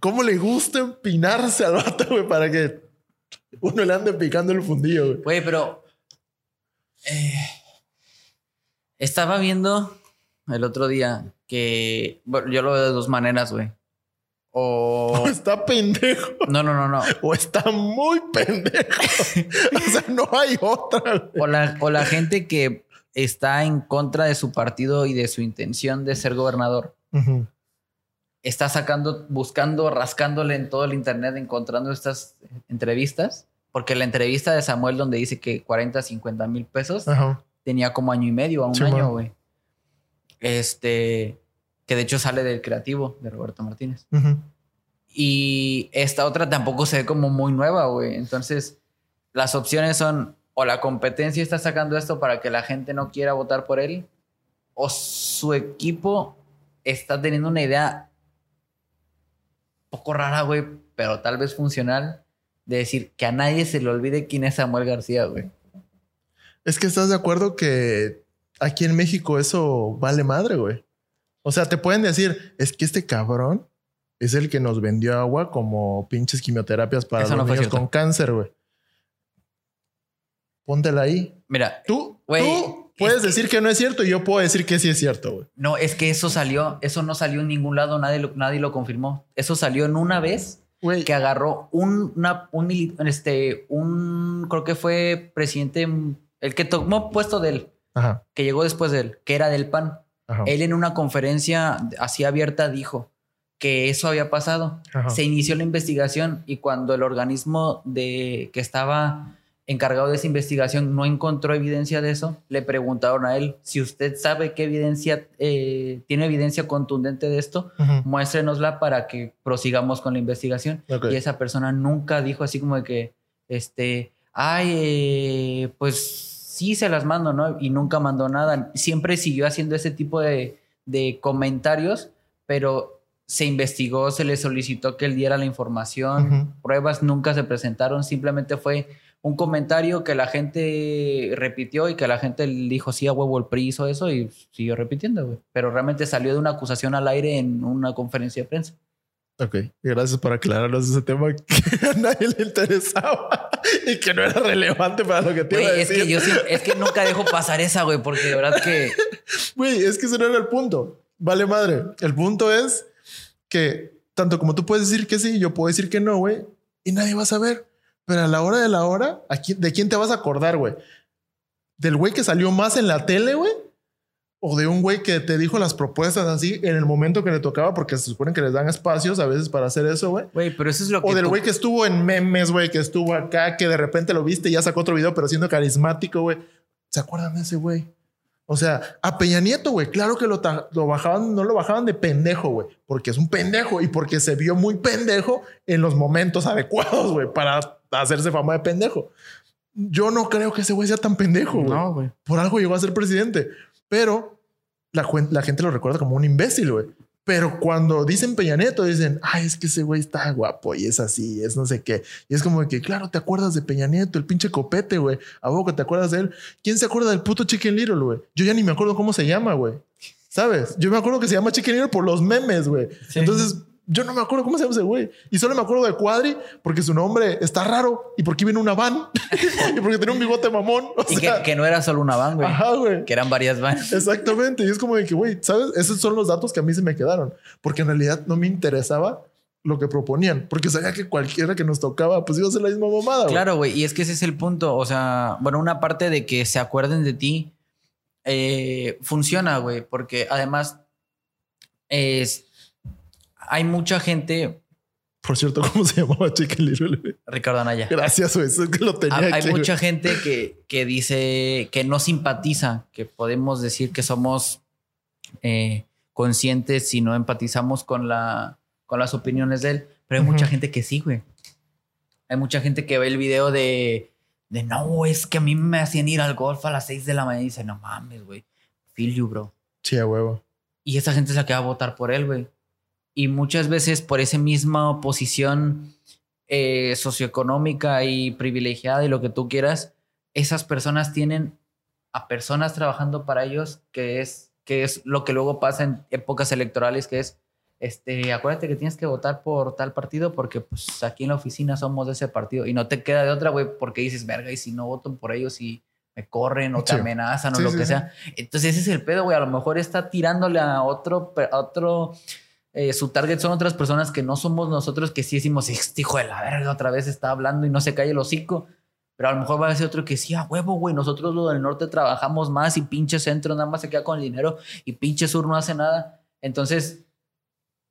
¿Cómo le gusta empinarse al vato, güey, para que uno le ande picando el fundillo, güey? Güey, pero. eh, estaba viendo el otro día que. Bueno, yo lo veo de dos maneras, güey. O. O (laughs) está pendejo No, no, no, no. o está muy pendejo. (laughs) o sea, no hay otra. O la, o la gente que está en contra de su partido y de su intención de ser gobernador. Está sacando, buscando, rascándole en todo el internet, encontrando estas entrevistas. Porque la entrevista de Samuel, donde dice que 40, 50 mil pesos, tenía como año y medio, a un Sí, año, güey. Este, que de hecho sale del creativo de Roberto Martínez. Y esta otra tampoco se ve como muy nueva, güey. Entonces, las opciones son o la competencia está sacando esto para que la gente no quiera votar por él, o su equipo está teniendo una idea poco rara, güey, pero tal vez funcional, de decir que a nadie se le olvide quién es Samuel García, güey. Es que estás de acuerdo que aquí en México eso vale madre, güey. O sea, te pueden decir, es que este cabrón es el que nos vendió agua como pinches quimioterapias para Eso los no niños con cáncer, güey. Póntela ahí. Mira, Tú, tú puedes que- decir que no es cierto y yo puedo decir que sí es cierto, güey. no, es que eso salió, eso no salió en ningún lado, nadie lo, nadie lo confirmó. Eso salió en una vez que agarró un, una, un, este, un, creo que fue presidente, el que tomó puesto de él, Ajá, que llegó después de él, que era del PAN. Ajá. Él en una conferencia así abierta dijo que eso había pasado. ajá. Se inició la investigación y cuando el organismo de, que estaba encargado de esa investigación no encontró evidencia de eso, le preguntaron a él si usted sabe qué evidencia, eh, tiene evidencia contundente de esto, muéstrenosla para que prosigamos con la investigación. Ok. Y esa persona nunca dijo así como de que, este, ay, eh, pues sí se las mando, ¿no? Y nunca mandó nada. Siempre siguió haciendo ese tipo de, de comentarios, pero se investigó, se le solicitó que él diera la información, pruebas nunca se presentaron, simplemente fue un comentario que la gente repitió y que la gente le dijo, sí, a huevo el PRI hizo eso y siguió repitiendo, güey. Pero realmente salió de una acusación al aire en una conferencia de prensa. Ok, gracias por aclararnos ese tema que (laughs) a nadie le interesaba y que no era relevante para lo que te iba a es decir. que yo siempre- es que nunca dejo pasar esa, güey, porque de verdad que Güey, es que ese no era el punto. Vale madre. El punto es que tanto como tú puedes decir que sí, yo puedo decir que no, güey, y nadie va a saber. Pero a la hora de la hora, ¿a quién- ¿de quién te vas a acordar, güey? ¿Del güey que salió más en la tele, güey? ¿O de un güey que te dijo las propuestas así en el momento que le tocaba? Porque se supone que les dan espacios a veces para hacer eso, güey. Güey, pero eso es lo que O del tú- güey que estuvo en memes, güey, que estuvo acá, que de repente lo viste y ya sacó otro video, pero siendo carismático, güey. ¿Se acuerdan de ese güey? O sea, a Peña Nieto, güey, claro que lo, lo bajaban, no lo bajaban de pendejo, güey, porque es un pendejo y porque se vio muy pendejo en los momentos adecuados, güey, para hacerse fama de pendejo. Yo no creo que ese güey sea tan pendejo, güey. No, güey. Por algo llegó a ser presidente, pero la, la gente lo recuerda como un imbécil, güey. Pero cuando dicen Peña Nieto, dicen, ay, es que ese güey está guapo y es así, es no sé qué. Y es como que, claro, te acuerdas de Peña Nieto, el pinche copete, güey. ¿A poco te acuerdas de él? ¿Quién se acuerda del puto Chicken Little, güey? Yo ya ni me acuerdo cómo se llama, güey. ¿Sabes? Yo me acuerdo que se llama Chicken Little por los memes, güey. Sí. Entonces, yo no me acuerdo cómo se llama ese güey. Y solo me acuerdo de Cuadri porque su nombre está raro y porque viene una van (laughs) y porque tiene un bigote mamón. O Y sea, que, que no era solo una van, güey. ajá, güey. Que eran varias vans. Exactamente. Y es como de que, güey, ¿sabes? Esos son los datos que a mí se me quedaron. Porque en realidad no me interesaba lo que proponían. Porque sabía que cualquiera que nos tocaba, pues iba a ser la misma mamada. Claro, güey. Y es que ese es el punto. O sea, bueno, una parte de que se acuerden de ti eh, funciona, güey. Porque además es, hay mucha gente. Por cierto, ¿cómo se llamaba Chicken Little? Ricardo Anaya. Gracias, güey. Eso es que lo tenía Hay, hay mucha gente que, que dice que no simpatiza, que podemos decir que somos eh, conscientes si no empatizamos con, la, con las opiniones de él, pero hay mucha gente que sí, güey. Hay mucha gente que ve el video de, de no, es que a mí me hacían ir al golf a las 6 de la mañana y dice, no mames, güey, feel you, bro. Sí, a huevo. Y esa gente es la que va a votar por él, güey. Y muchas veces por esa misma posición eh, socioeconómica y privilegiada y lo que tú quieras, esas personas tienen a personas trabajando para ellos, que es, que es lo que luego pasa en épocas electorales, que es, este, acuérdate que tienes que votar por tal partido porque pues aquí en la oficina somos de ese partido y no te queda de otra, güey, porque dices, verga, y si no voto por ellos y me corren o te Sí. amenazan Sí, o lo sí, que sea. Entonces ese es el pedo, güey. A lo mejor está tirándole a otro, a otro. Eh, su target son otras personas que no somos nosotros que sí decimos, este hijo de la verga otra vez está hablando y no se cae el hocico. Pero a lo mejor va a ser otro que sí, a huevo, güey. Nosotros los del norte trabajamos más y pinche centro nada más se queda con el dinero y pinche sur no hace nada. Entonces,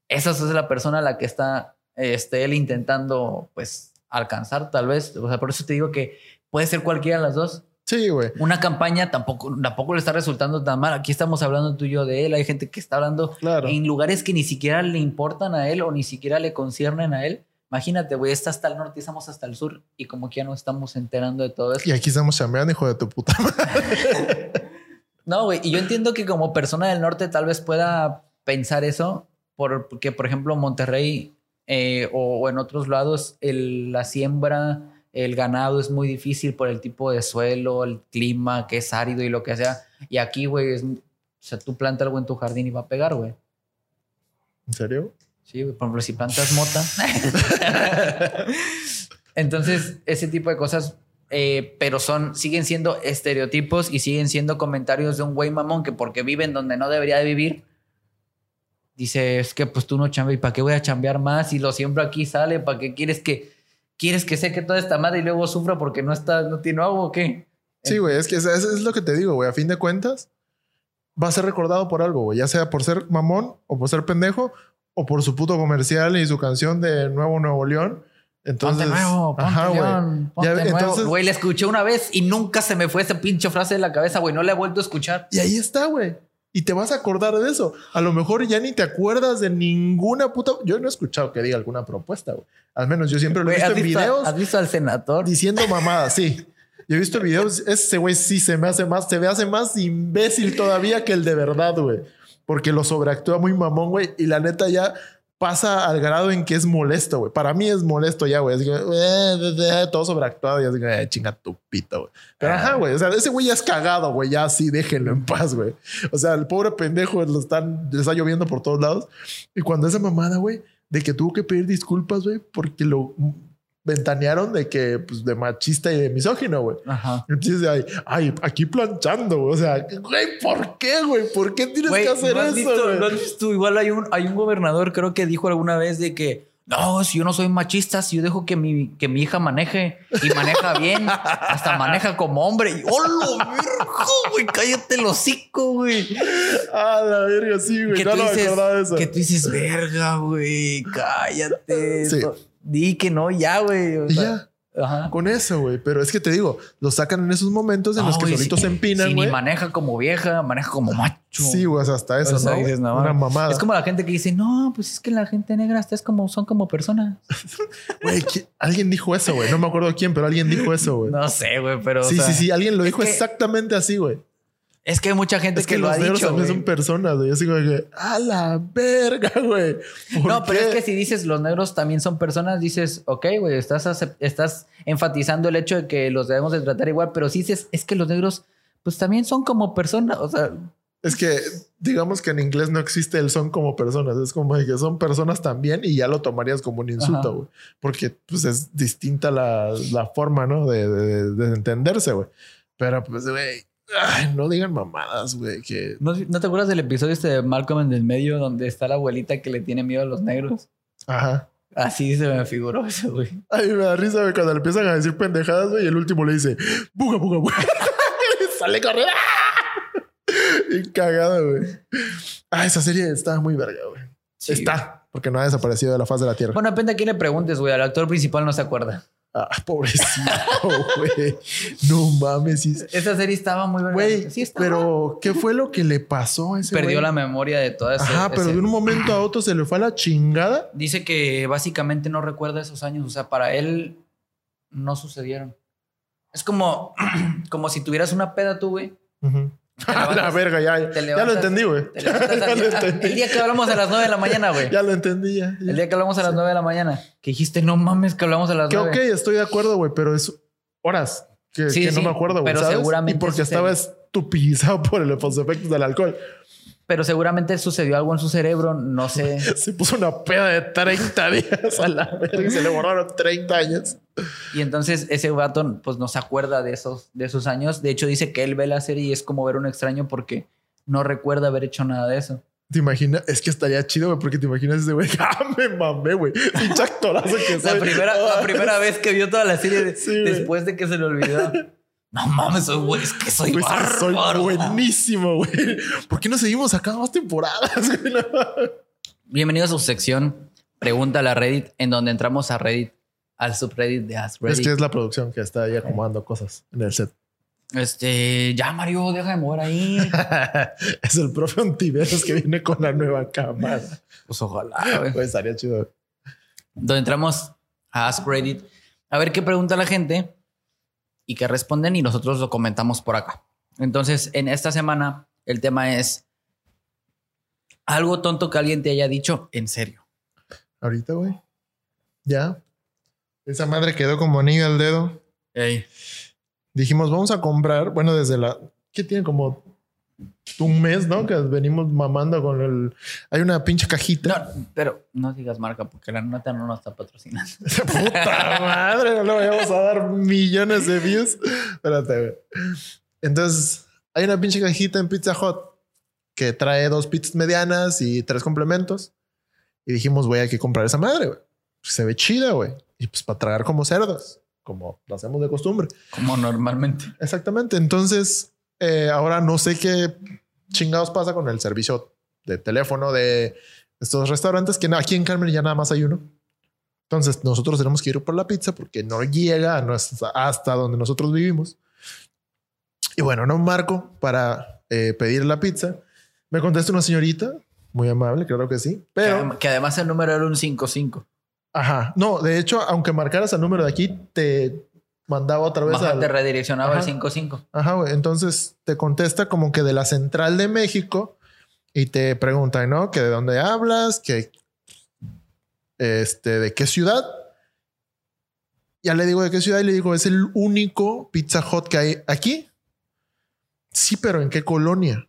esa es la persona a la que está este, él intentando, pues, alcanzar, tal vez. O sea, por eso te digo que puede ser cualquiera de las dos. Sí, güey. Una campaña tampoco, tampoco le está resultando tan mal. Aquí estamos hablando tú y yo de él. Hay gente que está hablando Claro. en lugares que ni siquiera le importan a él o ni siquiera le conciernen a él. Imagínate, güey, está hasta el norte y estamos hasta el sur y como que ya no estamos enterando de todo esto. Y aquí estamos chambeando, hijo de tu puta madre. (laughs) No, güey, y yo entiendo que como persona del norte tal vez pueda pensar eso, porque por ejemplo Monterrey eh, o, o en otros lados el- la siembra, el ganado es muy difícil por el tipo de suelo, el clima que es árido y lo que sea. Y aquí, güey, es, o sea, tú planta algo en tu jardín y va a pegar, güey. ¿En serio? Sí, güey, por ejemplo, si plantas mota. (laughs) Entonces, ese tipo de cosas, eh, pero son, siguen siendo estereotipos y siguen siendo comentarios de un güey mamón que porque vive en donde no debería de vivir, dice, es que pues tú no chambeas, ¿y para qué voy a chambear más? Y lo siembro aquí sale, ¿para qué quieres que, quieres que seque toda esta madre y luego sufra porque no está, no tiene agua o qué? Sí, güey, es que eso es lo que te digo, güey. A fin de cuentas, va a ser recordado por algo, güey. Ya sea por ser mamón o por ser pendejo o por su puto comercial y su canción de Nuevo Nuevo León. Entonces, ponte nuevo, ponte ajá, güey. león, ponte Ya ve, nuevo. entonces- Güey, la escuché una vez y nunca se me fue esa pinche frase de la cabeza, güey. No la he vuelto a escuchar. Y ahí está, güey. Y te vas a acordar de eso. A lo mejor ya ni te acuerdas de ninguna puta. Yo no he escuchado que diga alguna propuesta, güey. Al menos yo siempre lo he visto ¿has, en visto, videos ¿Has visto al senador? diciendo mamadas, sí. Yo he visto (laughs) videos. Ese güey sí se me hace más, se me hace más imbécil todavía que el de verdad, güey. Porque lo sobreactúa muy mamón, güey. Y la neta ya pasa al grado en que es molesto, güey. Para mí es molesto ya, güey. Así que, eh, todo sobreactuado y así que, eh, chinga tu pito, güey. Pero ajá, güey. O sea, ese güey ya es cagado, güey. Ya sí, déjenlo en paz, güey. O sea, el pobre pendejo lo están, le está lloviendo por todos lados. Y cuando esa mamada, güey, de que tuvo que pedir disculpas, güey, porque lo ventanearon de que, pues, de machista y de misógino, güey. Ajá. Entonces, ay, ay, aquí planchando, güey. O sea, güey, ¿por qué, güey? ¿Por qué tienes Güey, que hacer ¿no has eso, visto- güey? ¿no has visto? Igual hay un, hay un gobernador, creo que dijo alguna vez de que no, si yo no soy machista, si yo dejo que mi, que mi hija maneje y maneja bien, (laughs) hasta maneja como hombre. ¡Hola, verga, güey! Cállate el hocico, güey. Ah, la verga, sí, güey. Que No, tú no me dices, acordaba de eso. que tú dices, verga, güey, cállate. Sí. Di que no, ya, güey. o Y sea, ya, Ajá. con eso, güey. Pero es que te digo, lo sacan en esos momentos en Ah, los que güey, solitos si- se empinan, si ni maneja como vieja, maneja como macho. Sí, güey, o sea, hasta eso, O sea, ¿no? dices, güey? no, Una mamada. Es como la gente que dice, no, pues es que la gente negra hasta es como, son como personas. (laughs) Güey, ¿qui- alguien dijo eso, güey. No me acuerdo quién, pero alguien dijo eso, güey. No sé, güey, pero. sí, o sea, sí, sí. Alguien lo dijo que- exactamente así, güey. Es que hay mucha gente Es que, que, lo los ha negros dicho. también son personas, güey. Así como que, a la verga, güey. ¿Por No, pero qué? es que si dices los negros también son personas, dices, ok, güey, estás, estás enfatizando el hecho de que los debemos de tratar igual, pero si dices, es que los negros, pues también son como personas, o sea, Es que digamos que en inglés no existe el son como personas. Es como de que son personas también y ya lo tomarías como un insulto, güey. Porque pues es distinta la, la forma, ¿no? De, de- de entenderse, güey. Pero pues, güey, ay, no digan mamadas, güey. Que ¿no, ¿no te acuerdas del episodio este de Malcolm en el medio donde está la abuelita que le tiene miedo a los negros? ajá. Así se me figuró eso, güey. Ay, me da risa, güey, cuando le empiezan a decir pendejadas, güey, y el último le dice, buga, buga, buga. (laughs) Sale corriendo. y cagado, güey. Ah, esa serie está muy verga, güey. Sí, está, porque no ha desaparecido de la faz de la tierra. Bueno, depende a quién le preguntes, güey. Al actor principal no se acuerda. Ah, (laughs) pobrecito, güey. No mames. Esa serie estaba muy verga. Güey, sí pero ¿qué fue lo que le pasó a ese Perdió la memoria de toda esa. Ajá, pero ese- de un momento a (clears throat) otro se le fue a la chingada. Dice que básicamente no recuerda esos años. O sea, para él no sucedieron. Es como, (clears throat) como si tuvieras una peda tú, güey. (laughs) A la verga, ya, te ya lo entendí, güey. Te (laughs) Ya, levantas al lo día- entendí. el día que hablamos a las 9 de la mañana, güey. Ya lo entendí, ya. ya. El día que hablamos a las 9 de la mañana. Que dijiste, no mames, que hablamos a las Que 9. ok, estoy de acuerdo, güey, pero es horas que, Sí, que no me acuerdo, güey. pero ¿sabes? seguramente Y porque estaba estupidizado (laughs) por el- los efectos del alcohol. Pero seguramente sucedió algo en su cerebro. No sé. (laughs) Se puso una peda de 30 días a la verga (laughs) y se le borraron 30 años. Y entonces ese vato pues no se acuerda de esos, de esos años. De hecho dice que él ve la serie y es como ver un extraño porque no recuerda haber hecho nada de eso. ¿Te imaginas? Es que estaría chido, güey, porque te imaginas ese güey. (laughs) ¡Ah, me mamé, güey! Pinche actorazo que soy. La primera, la primera vez que vio toda la serie de- Sí, güey. después de que se le olvidó. No mames, soy güey, es que soy es que soy buenísimo, güey. ¿Por qué no seguimos acá más temporadas? (laughs) Bienvenidos a su sección Pregúntale a Reddit, en donde entramos a Reddit, al subreddit de Ask Es Reddit. que es la producción que está ahí acomodando cosas en el set. Este, ya Mario, deja de mover ahí. (laughs) es el profe Ontiveros que viene con la nueva cámara. Pues ojalá, güey. Pues estaría chido. Donde entramos a Ask Reddit a ver qué pregunta la gente y qué responden y nosotros lo comentamos por acá. Entonces, en esta semana el tema es algo tonto que alguien te haya dicho en serio. Ahorita, güey. Ya. Esa madre quedó como anillo al dedo. Ey. Dijimos, vamos a comprar, bueno, desde la... ¿Qué tiene como un mes, ¿no? Que venimos mamando con el... Hay una pinche cajita. No, pero no digas marca porque la nota no nos está patrocinando. (laughs) Puta madre, no le vamos a dar millones de views. Espérate. Entonces, hay una pinche cajita en Pizza Hut que trae dos pizzas medianas y tres complementos. Y dijimos, güey, hay que comprar esa madre, güey. Se ve chida, güey. Y pues para tragar como cerdos, como lo hacemos de costumbre. Como normalmente. Exactamente. Entonces, eh, ahora no sé qué chingados pasa con el servicio de teléfono de estos restaurantes que aquí en Carmen ya nada más hay uno. Entonces nosotros tenemos que ir por la pizza porque no llega no hasta donde nosotros vivimos. Y bueno, no marco para eh, pedir la pizza. Me contesta una señorita, muy amable, claro que sí. Pero que, que además el número era un 55. Ajá. No, de hecho, aunque marcaras el número de aquí, te mandaba otra vez. Baja, Te redireccionaba al 55. Ajá, güey. Entonces te contesta como que de la central de México y te pregunta, ¿no? Que de dónde hablas, que este, de qué ciudad. Ya le digo de qué ciudad y le digo, es el único Pizza Hut que hay aquí. Sí, pero ¿en qué colonia?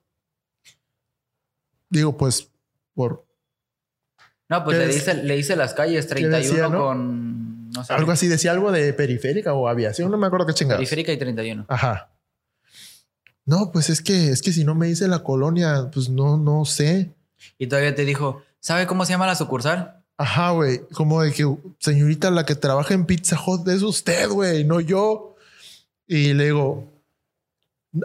Digo, pues por no, pues le dice, le dice las calles 31 con. No sé. Algo así, decía algo de periférica o aviación, no me acuerdo qué chingada. Periférica y 31. Ajá. No, pues es que, es que si no me dice la colonia, pues no, no sé. Y todavía te dijo, ¿sabe cómo se llama la sucursal? Ajá, güey. Como de que, señorita, la que trabaja en Pizza Hut es usted, güey, no yo. Y le digo,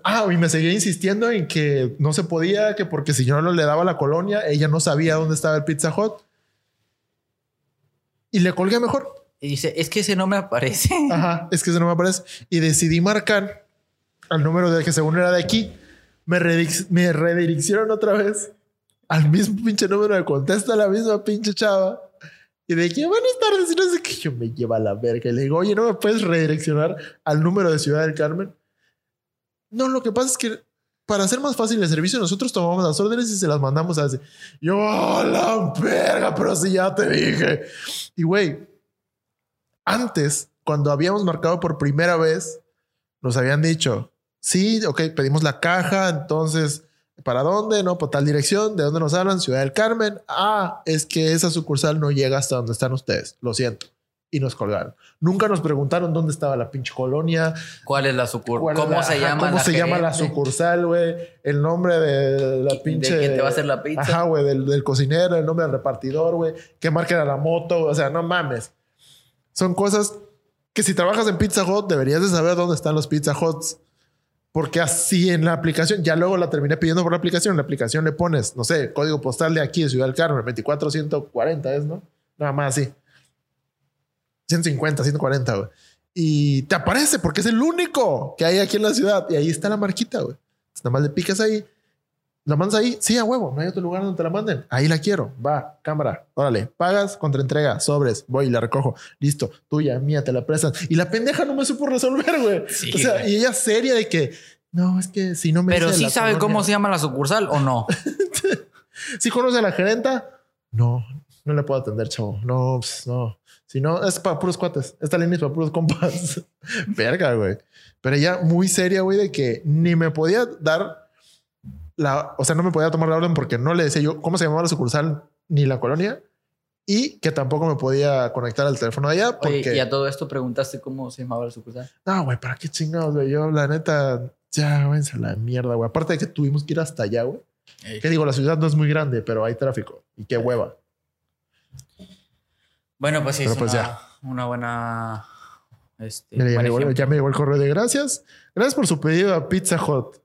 Ah, y me seguía insistiendo en que no se podía, que porque si yo no le daba la colonia, ella no sabía dónde estaba el Pizza Hut y le colgué mejor. Y dice, es que ese no me aparece. (laughs) Ajá, es que ese no me aparece. Y decidí marcar al número de que según era de aquí. Me, me redireccionaron otra vez al mismo pinche número de contesta la misma pinche chava. Y de que buenas tardes, y no sé qué, yo me lleva a la verga. Y le digo, oye, ¿no me puedes redireccionar al número de Ciudad del Carmen? No, lo que pasa es que para hacer más fácil el servicio, nosotros tomamos las órdenes y se las mandamos a ese. Yo, oh, la verga, pero si ya te dije. Y güey, antes, cuando habíamos marcado por primera vez, nos habían dicho, sí, ok, pedimos la caja, entonces, ¿para dónde? No, por tal dirección, ¿de dónde nos hablan? Ciudad del Carmen. Ah, es que esa sucursal no llega hasta donde están ustedes, lo siento y nos colgaron. Nunca nos preguntaron dónde estaba la pinche colonia. ¿Cuál es la sucursal? ¿Cómo se llama? ¿Cómo se llama la sucursal, güey? El nombre de la pinche. ¿De quién te va a hacer la pizza? Ajá, güey, del, cocinero, el nombre del repartidor, güey. ¿Qué marca era la moto? O sea, no mames. Son cosas que si trabajas en Pizza Hut deberías de saber dónde están los Pizza Huts. Porque así en la aplicación, ya luego la terminé pidiendo por la aplicación. En la aplicación le pones, no sé, código postal de aquí, de Ciudad del Carmen, 24140 es, ¿no? Nada más así. 150, 140, güey. Y te aparece porque es el único que hay aquí en la ciudad. Y ahí está la marquita, güey. Nada más le picas ahí. La mandas ahí. Sí, a huevo. No hay otro lugar donde te la manden. Ahí la quiero. Va, cámara. Órale. Pagas, contra entrega, sobres. Voy y la recojo. Listo. Tuya, mía, te la prestan. Y la pendeja no me supo resolver, güey. o sea, y ella seria de que no, es que si no me. Pero sí sabe cómo se llama la sucursal o no. (laughs) ¿Sí conoce a la gerenta? No, no le puedo atender, chavo. No, pues, no. Si no, es para puros cuates. Esta línea es para puros compas. (laughs) Verga, güey. Pero ella muy seria, güey, de que ni me podía dar la, o sea, no me podía tomar la orden porque no le decía yo cómo se llamaba la sucursal ni la colonia y que tampoco me podía conectar al teléfono allá porque... y a todo esto preguntaste cómo se llamaba la sucursal. No, güey, ¿para qué chingados, güey? Yo, la neta, ya, güey, a la mierda, güey. Aparte de que tuvimos que ir hasta allá, güey. Que digo, la ciudad no es muy grande, pero hay tráfico. Y qué hueva. Bueno, pues sí, es pues una, una, buena. Este, ya, me llegó, el correo de gracias. Gracias por su pedido a Pizza Hut.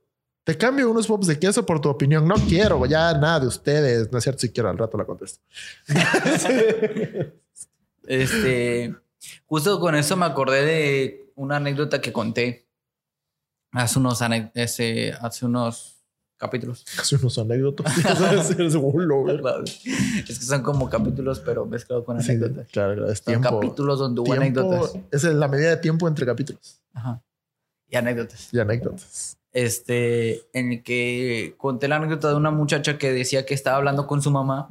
Te cambio unos pops de queso por tu opinión. No quiero, ya nada de ustedes. No es cierto, si quiero, al rato la contesto. (laughs) este, justo con eso me acordé de una anécdota que conté Hace unos, ese, hace unos capítulos. Hace unos anécdotas. (laughs) (laughs) Es que son como capítulos, pero mezclados con Sí, anécdotas. claro, claro, es Son tiempo. capítulos donde hubo tiempo- anécdotas. Es la medida de tiempo entre capítulos Ajá. Y anécdotas. y anécdotas. Este, en el que conté la anécdota de una muchacha que decía que estaba hablando con su mamá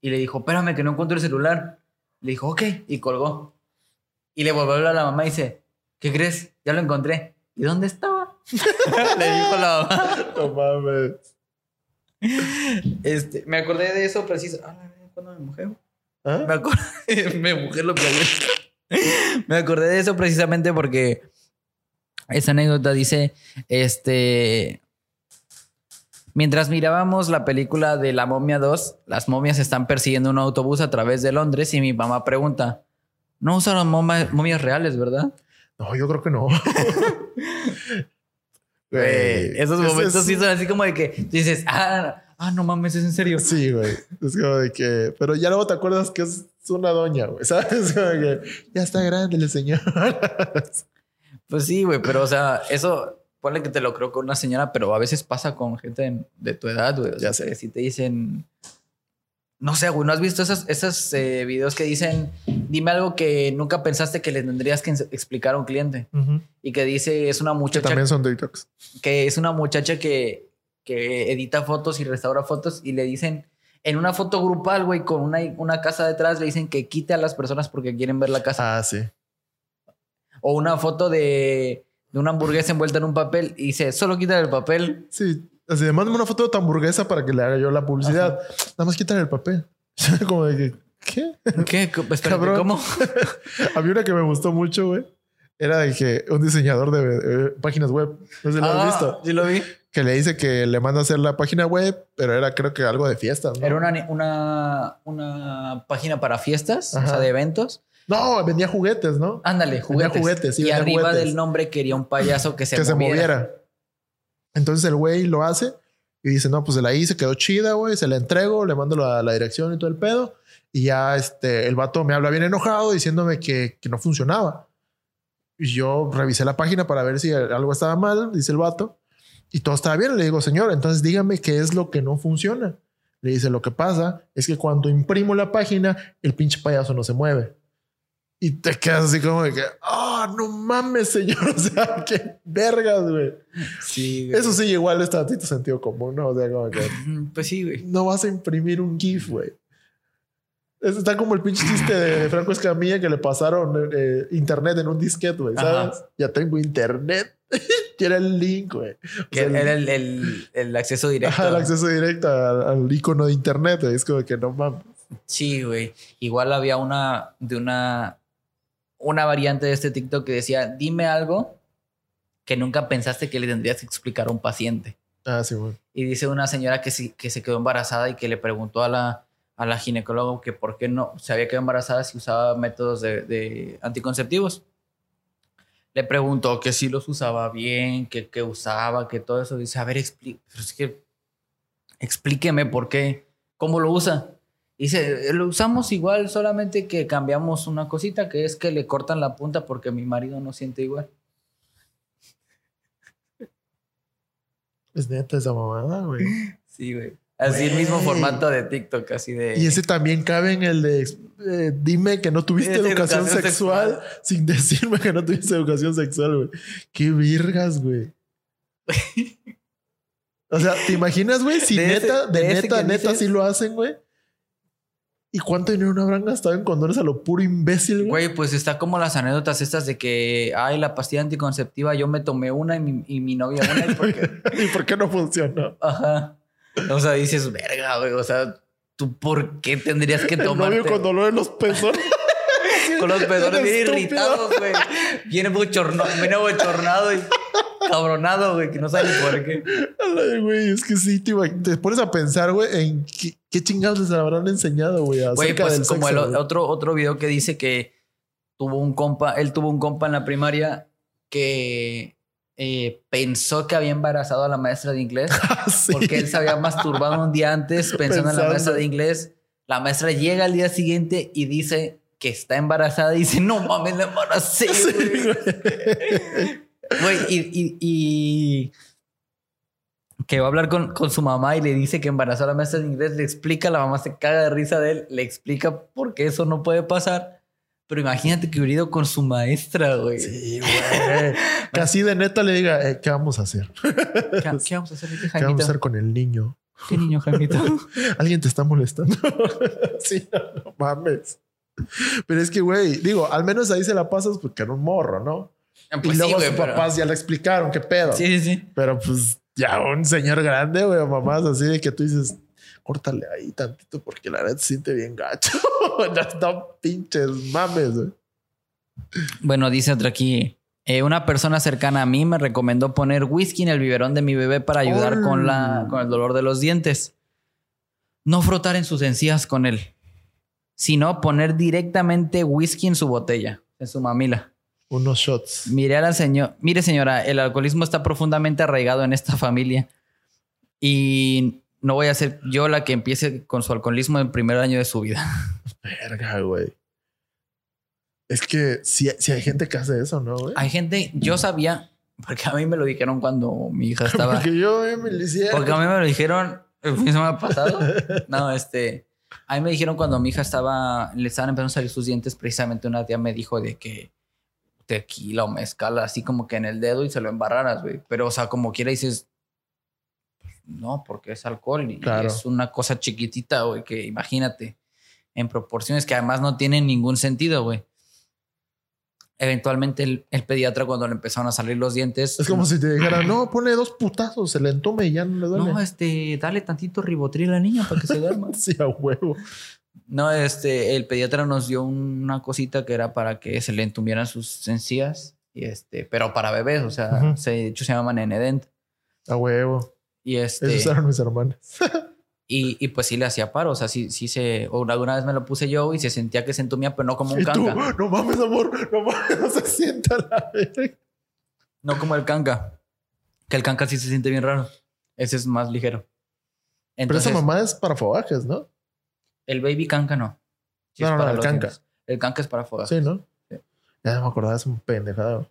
y le dijo, espérame que no encuentro el celular. Le dijo, ok, y colgó. Y le volvió a hablar a la mamá y dice, ¿qué crees? Ya lo encontré. ¿Y dónde estaba? (laughs) le dijo la mamá. No mames. Este, me acordé de eso preciso. Ah, ¿cuándo me mojé? ¿Ah? Me acordé, (laughs) me mojé lo que Me acordé de eso precisamente porque esa anécdota dice, este, mientras mirábamos la película de La momia 2, las momias están persiguiendo un autobús a través de Londres y mi mamá pregunta, no usaron moma- momias reales, ¿verdad? No, yo creo que no. (laughs) Güey, esos Es- momentos es- sí son así como de que dices, ah, ah, no mames, es en serio. Sí, güey. Es como de que. Pero ya luego te acuerdas que es una doña, güey. ¿Sabes? (laughs) Como de que ya está grande el señor. (laughs) Pues sí, güey, pero o sea, eso, ponle que te lo creo con una señora, pero a veces pasa con gente en- de tu edad, güey. O sea, Ya sé. que si te dicen, no sé, güey, ¿no has visto esos, esos eh, videos que dicen, dime algo que nunca pensaste que le tendrías que explicar a un cliente? Y que dice, es una que muchacha, también son TikToks. que es una muchacha que, que edita fotos y restaura fotos y le dicen, en una foto grupal, güey, con una, una casa detrás, le dicen que quite a las personas porque quieren ver la casa. Ah, sí. O una foto de, de una hamburguesa envuelta en un papel y dice, solo quita el papel. Sí. Así, mándame una foto de tu hamburguesa para que le haga yo la publicidad. Nada más quitar el papel. (laughs) Como de que, ¿qué? ¿Qué? Espérate. ¿Cómo? (laughs) Había una que me gustó mucho, güey. Era de que un diseñador de eh, páginas web, no sé si lo has Ah, visto, Sí lo vi. que le dice que le manda a hacer la página web, pero era creo que algo de fiestas, ¿no? Era una, una, una página para fiestas, o Ajá. sea, de eventos. No, vendía juguetes, ¿no? Ándale, Vendía juguetes. juguetes, sí, y vendía arriba juguetes. del nombre quería un payaso que (clears throat) se, que se moviera. moviera. Entonces el güey lo hace y dice, no, pues se la hice, quedó chida, güey, se la entrego, le mando la, la dirección y todo el pedo. Y ya este, el vato me habla bien enojado diciéndome que, que no funcionaba. Y yo revisé la página para ver si algo estaba mal, dice el vato. Y todo estaba bien. Le digo, señor, entonces dígame qué es lo que no funciona. Le dice, lo que pasa es que cuando imprimo la página, el pinche payaso no se mueve. Y te quedas así como de que, ah, no mames, señor. (laughs) O sea, qué vergas, güey. Sí, güey. Eso sí, igual está a ti tu sentido común, ¿no? O sea, como que Pues sí, güey. no vas a imprimir un GIF, güey. Es- Está como el pinche chiste de Franco Escamilla que le pasaron eh, internet en un disquete, güey, ¿sabes? Ajá. Ya tengo internet. (laughs) era el link, güey. Que sea, era el, el- el acceso directo. Ajá, el acceso directo al, al icono de internet, güey. Es como que no mames. Sí, güey. Igual había una de una una variante de este TikTok que decía, dime algo que nunca pensaste que le tendrías que explicar a un paciente. Ah, sí, güey. Y dice una señora que, sí- que se quedó embarazada y que le preguntó a la, a la ginecóloga que por qué no se había quedado embarazada si usaba métodos de, de anticonceptivos. Le preguntó que si los usaba bien, que, que usaba, que todo eso. Dice, a ver, expli- pero es que explíqueme por qué, cómo lo usa. Dice, lo usamos igual, solamente que cambiamos una cosita, que es que le cortan la punta porque mi marido no siente igual. Es neta esa mamada, güey. Sí, güey. Así el mismo formato de TikTok, así de... Y ese también cabe en el de eh, dime que no tuviste Tienes educación, educación sexual, sexual. sin decirme que no tuviste educación sexual, güey. Qué virgas, güey. (laughs) O sea, ¿te imaginas, güey? Si De ese- neta, de, de neta, neta, dices- sí lo hacen, güey. ¿Y cuánto dinero no habrán gastado en condones a lo puro imbécil, güey? Güey, pues está como las anécdotas estas de que, ay, la pastilla anticonceptiva, yo me tomé una y mi, y mi novia una. Y porque, (laughs) ¿Y por qué no funcionó? ajá. O sea, dices, verga, güey. O sea, ¿tú por qué tendrías que El tomarte? novio con dolor en los pezones. (laughs) Con los pezones bien Estúpido. irritados, güey. Viene bochorno, viene bochornado y cabronado, güey, que no sabe por qué. Ay, güey, es que sí, imag- te pones a pensar, güey, en qué, qué chingados les habrán enseñado, güey, Güey, pues del como sexo, el güey. otro, otro video que dice que tuvo un compa, él tuvo un compa en la primaria que eh, pensó que había embarazado a la maestra de inglés (laughs) Ah, sí. porque él se había masturbado un día antes pensando, en la Pensando. maestra de inglés. La maestra llega al día siguiente y dice que está embarazada y dice, no mames, la embaracé, (laughs) Sí, güey". Güey. Y, y, y que va a hablar con, con, su mamá y le dice que embarazó a la maestra de inglés, le explica, la mamá se caga de risa de él, le explica por qué eso no puede pasar. Pero imagínate que hubiera ido con su maestra, güey. Sí, (laughs) güey. que así de neta le diga, eh, ¿qué vamos a hacer? ¿Qué, qué vamos a hacer, ¿Qué vamos a hacer con el niño? ¿Qué niño, Jaimito? (laughs) ¿Alguien te está molestando? (laughs) sí, no, no, mames. Pero es que, güey, digo, al menos ahí se la pasas porque era un morro, ¿no? Pues y luego sí, sus güey, pero- papás ya le explicaron qué pedo. Sí, sí, sí. Pero pues ya un señor grande, güey, o mamás así de que tú dices, córtale ahí tantito porque la verdad se siente bien gacho. (laughs) ya no pinches mames, güey. Bueno, dice otra aquí. eh, una persona cercana a mí me recomendó poner whisky en el biberón de mi bebé para ayudar con, la, con el dolor de los dientes. No frotar en sus encías con él, sino poner directamente whisky en su botella, en su mamila. Unos shots. Miré a la señora, mire señora, el alcoholismo está profundamente arraigado en esta familia y no voy a ser yo la que empiece con su alcoholismo en el primer año de su vida. Verga, güey. Es que si hay gente que hace eso, ¿no, güey? Hay gente, yo sabía, porque a mí me lo dijeron cuando mi hija estaba... (laughs) Porque yo eh, me lo hiciera. Porque a mí me lo dijeron el fin de semana pasado. No, este. A mí me dijeron cuando mi hija estaba. Le estaban empezando a salir sus dientes. Precisamente una tía me dijo de que tequila o mezcal, así como que en el dedo y se lo embarraras, güey. Pero, o sea, como quiera dices. No, porque es alcohol y Claro. es una cosa chiquitita, güey, que imagínate. En proporciones que además no tienen ningún sentido, güey. Eventualmente el, el pediatra cuando le empezaron a salir los dientes. Es como si te dijera, (clears throat) no, pone dos putazos, se le entume y ya no le duele. No, este, dale tantito ribotril a la niña para que se duerma. (laughs) sí, a huevo. No, este, el pediatra nos dio una cosita que era para que se le entumieran sus encías, y este, pero para bebés, o sea, Ujú. se, de hecho se llama Nenedent. A huevo. Y este, Esos eran mis hermanos. (laughs) y, y pues sí le hacía paro, o sea, sí, sí se, o alguna vez me lo puse yo y se sentía que se entumía, pero no como un Y tú, canca, no mames, amor, no mames, no se sienta la verga. no como el canca, que el canca sí se siente bien raro, ese es más ligero. Pero Entonces, esa mamá es para fogajes, ¿no? El baby canca no. Sí No, es no, para el los canca. El canca es para fogar. Sí, ¿no? Sí. Ya no me acordaba, es un pendejado.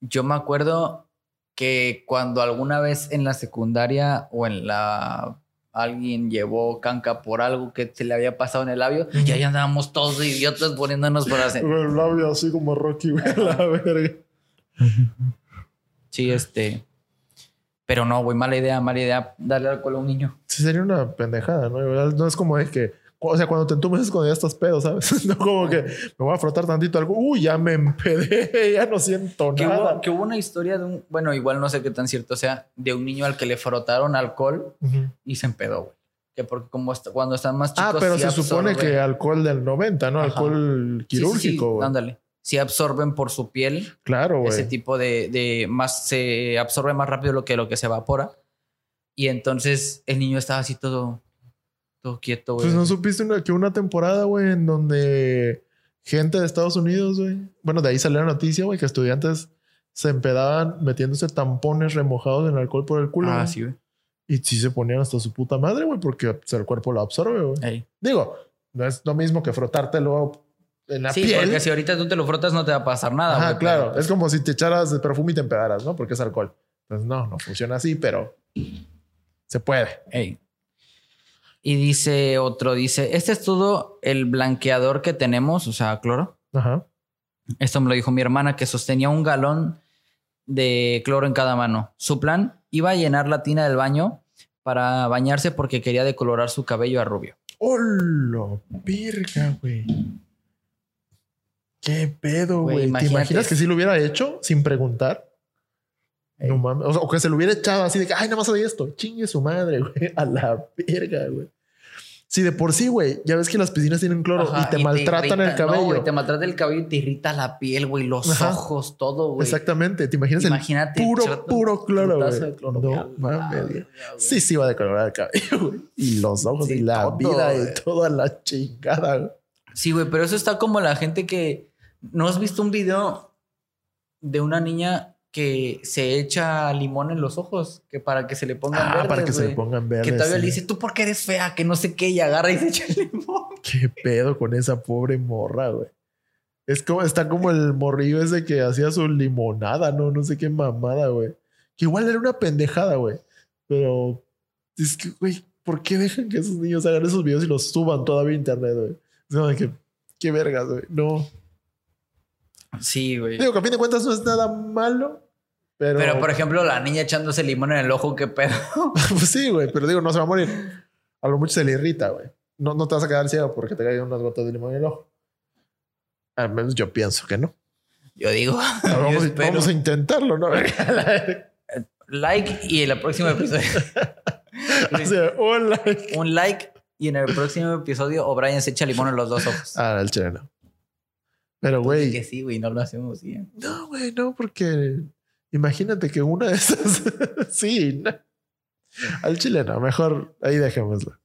Yo me acuerdo que cuando alguna vez en la secundaria o en la alguien llevó canca por algo que se le había pasado en el labio y ahí andábamos todos idiotas poniéndonos por hacer. El labio así como Rocky, güey, la verga. Sí, este. Pero no, güey, mala idea, mala idea darle alcohol a un niño. Sí, sería una pendejada, ¿no? No es como de que, o sea, cuando te entumes es cuando ya estás pedo, ¿sabes? (laughs) No como que me voy a frotar tantito algo, uy, ya me empedé, (laughs) ya no siento Que nada. hubo, que hubo una historia de un, bueno, igual no sé qué tan cierto sea, de un niño al que le frotaron alcohol y se empedó, güey. Que porque como está- cuando están más chicos. Ah, pero sí se supone absorben. que alcohol del 90, ¿no? Ajá. Alcohol Sí, sí, sí, quirúrgico, güey. ándale. Sí absorben por su piel Claro, ese tipo de, de más se absorbe más rápido lo que lo que se evapora y entonces el niño estaba así todo todo quieto güey Pues no supiste una- que una temporada, güey, en donde gente de Estados Unidos, güey. Bueno, de ahí salió la noticia, güey, que estudiantes se empedaban metiéndose tampones remojados en alcohol por el culo. ah güey. sí güey Y sí se ponían hasta su puta madre, güey, porque el cuerpo lo absorbe, güey. Ey. Digo, no es lo mismo que frotártelo en la sí piel. porque si ahorita tú te lo frotas no te va a pasar nada Ajá, claro. pero, pues, Es como si te echaras de perfume y te empedaras, ¿no? Porque es alcohol. Pues no, no funciona así, pero se puede. y dice otro dice este es todo el blanqueador que tenemos o sea cloro Ajá. Esto me lo dijo mi hermana que sostenía un galón de cloro en cada mano. Su plan iba a llenar la tina del baño para bañarse porque quería decolorar su cabello a rubio. ¡Hola! Virga, güey. ¿Qué pedo, Güey? ¿Te imaginas que si lo hubiera hecho sin preguntar? Ey. No mames. O, sea, o que se lo hubiera echado así de que, ay, nada más hay esto. Chingue su madre, (laughs) güey. A la verga, güey. Si de por sí, güey, ya ves que las piscinas tienen cloro Ajá, y te maltratan irrita- el cabello. No, güey, te maltrata el cabello y te irrita la piel, güey, los Ajá. ojos, todo, güey. Exactamente. ¿Te imaginas Imagínate. el puro, puro cloro, güey? de No mames. Sí, sí va a decolorar el cabello, (laughs) güey. Y los ojos Sí, y la todo, vida güey. y toda la chingada, güey. Sí, güey, pero eso está como la gente que. ¿No has visto un video de una niña que se echa limón en los ojos? Que para que se le pongan Ah, verdes, para que se le pongan verdes. Que todavía sí. le dice, tú por qué eres fea, que no sé qué, y agarra y se echa el limón. (laughs) ¿Qué pedo con esa pobre morra, güey? Es como, está como el morrillo ese que hacía su limonada, ¿no? No sé qué mamada, güey. Que igual era una pendejada, güey. Pero es que, güey, ¿por qué dejan que esos niños hagan esos videos y los suban todavía a internet, güey? Es como de que, qué vergas, güey. No. Sí, güey. Digo que a fin de cuentas no es nada malo, pero. Pero, por ejemplo, la niña echándose limón en el ojo, qué pedo. (laughs) pues sí, güey, pero digo, no se va a morir. A lo mucho se le irrita, güey. No, no te vas a quedar ciego porque te caigan unas gotas de limón en el ojo. Al menos yo pienso que no. Yo digo. (laughs) Vamos, yo a- espero. vamos a intentarlo, ¿no? (laughs) Like y en el próximo episodio. Un like. Un like y en el próximo episodio O'Brien se echa limón en los dos ojos. Ah, el chileno. Pero, Que güey, sí, güey, no lo hacemos bien. no, güey, no, porque imagínate que una de esas. (laughs) sí, no. Al chileno, mejor ahí dejémoslo.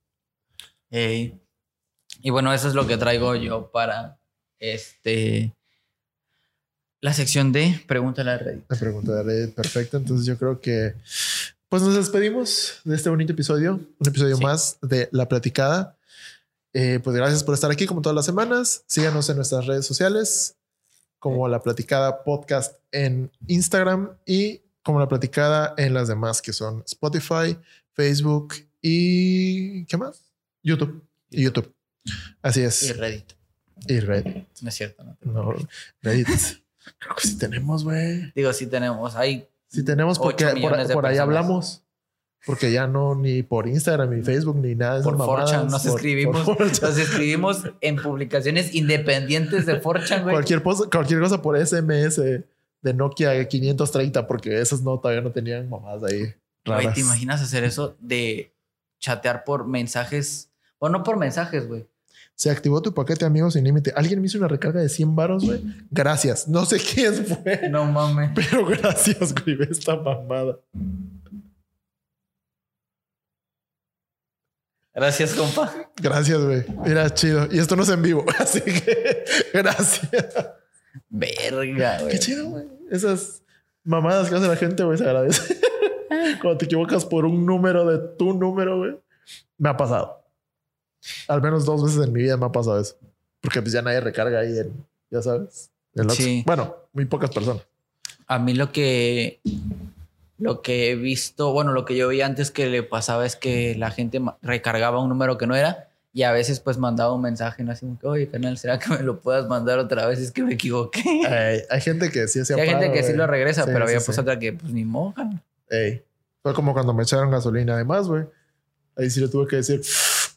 Ey. Y bueno, eso es lo que traigo yo para este la sección de Pregúntale a Reddit. La pregunta de Reddit, perfecto. Entonces, yo creo que. Pues nos despedimos de este bonito episodio. Un episodio Sí. más de La Platicada. Eh, pues gracias por estar aquí como todas las semanas. Síganos en nuestras redes sociales, como La Platicada Podcast en Instagram y como La Platicada en las demás que son Spotify, Facebook y ¿qué más? YouTube. Y YouTube. Así Y es. Reddit. Y Reddit. No es cierto, no. No, Reddit. Creo que sí tenemos, güey. Digo, sí tenemos. Hay Sí tenemos porque por, ahí personas. hablamos. Porque ya no ni por Instagram ni Facebook ni nada por. Forchan, nos Por- escribimos, por 4chan. nos (laughs) escribimos en publicaciones independientes de Forchan, güey. cualquier, cosa por SMS de Nokia 530 porque esas no todavía no tenían mamadas ahí Güey. ¿te imaginas hacer eso de chatear por mensajes? O no por mensajes, güey. Se activó tu paquete amigos sin límite. Alguien me hizo una recarga de 100 varos, güey. Gracias. No sé quién fue, No mames. pero gracias, güey. Esta mamada. Gracias, compa. Gracias, güey. Mira, chido. Y esto no es en vivo, (laughs) así que gracias. Verga, güey. Qué chido, güey. Esas mamadas que hace la gente, güey, se agradece. (laughs) Cuando te equivocas por un número de tu número, güey. Me ha pasado. Al menos dos veces en mi vida me ha pasado eso. Porque pues ya nadie recarga ahí en, ya sabes, en. Sí. Bueno, muy pocas personas. A mí lo que lo que he visto, bueno, lo que yo vi antes que le pasaba es que la gente recargaba un número que no era y a veces pues mandaba un mensaje ¿no? así como que, oye, canal, ¿será que me lo puedas mandar otra vez? Es que me equivoqué. Ey, hay gente que sí (laughs) hacía Y hay gente que sí lo regresa, Sí, pero sí, había sí. pues otra que pues ni moja. Ey. Fue como cuando me echaron gasolina además, güey. Ahí sí le tuve que decir,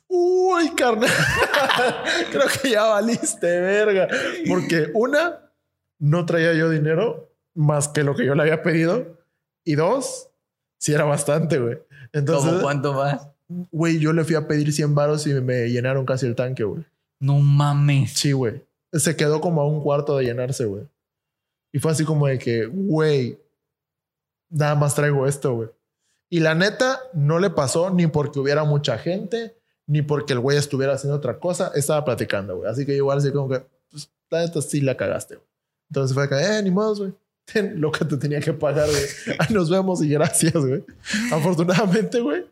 uy, carnal, (laughs) creo que ya valiste, verga. Porque una, no traía yo dinero más que lo que yo le había pedido. Y dos, sí era bastante, güey. ¿Cómo Entonces, cuánto más? güey, yo le fui a pedir 100 varos y me llenaron casi el tanque, güey. No mames. Sí, güey. Se quedó como a un cuarto de llenarse, güey. Y fue así como de que, güey, nada más traigo esto, güey. Y la neta, no le pasó ni porque hubiera mucha gente, ni porque el güey estuviera haciendo otra cosa. Estaba platicando, güey. Así que igual así como que, pues, la neta sí la cagaste, güey. Entonces fue que, eh, ni modo, güey. Ten lo que te tenía que pagar, güey. (laughs) Ahí nos vemos y gracias, güey. Afortunadamente, güey.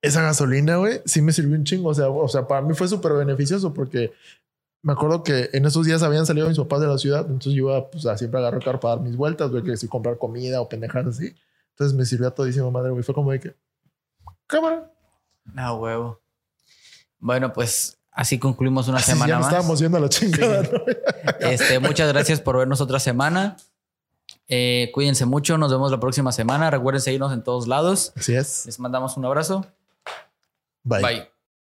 Esa gasolina, güey, sí me sirvió un chingo. O sea, o sea, para mí fue súper beneficioso porque me acuerdo que en esos días habían salido mis papás de la ciudad. Entonces yo iba pues, a siempre agarrar el carro para dar mis vueltas, güey, que si comprar comida o pendejadas así. Entonces me sirvió a todísima madre, güey. Fue como de que, cámara. No, huevo. Bueno, pues así concluimos una Así semana ya nos más. estábamos yendo a la chingada, Sí. ¿no? (laughs) Este, muchas gracias por vernos otra semana. Eh, cuídense mucho. Nos vemos la próxima semana. Recuerden seguirnos en todos lados. Así es. Les mandamos un abrazo. Bye. Bye.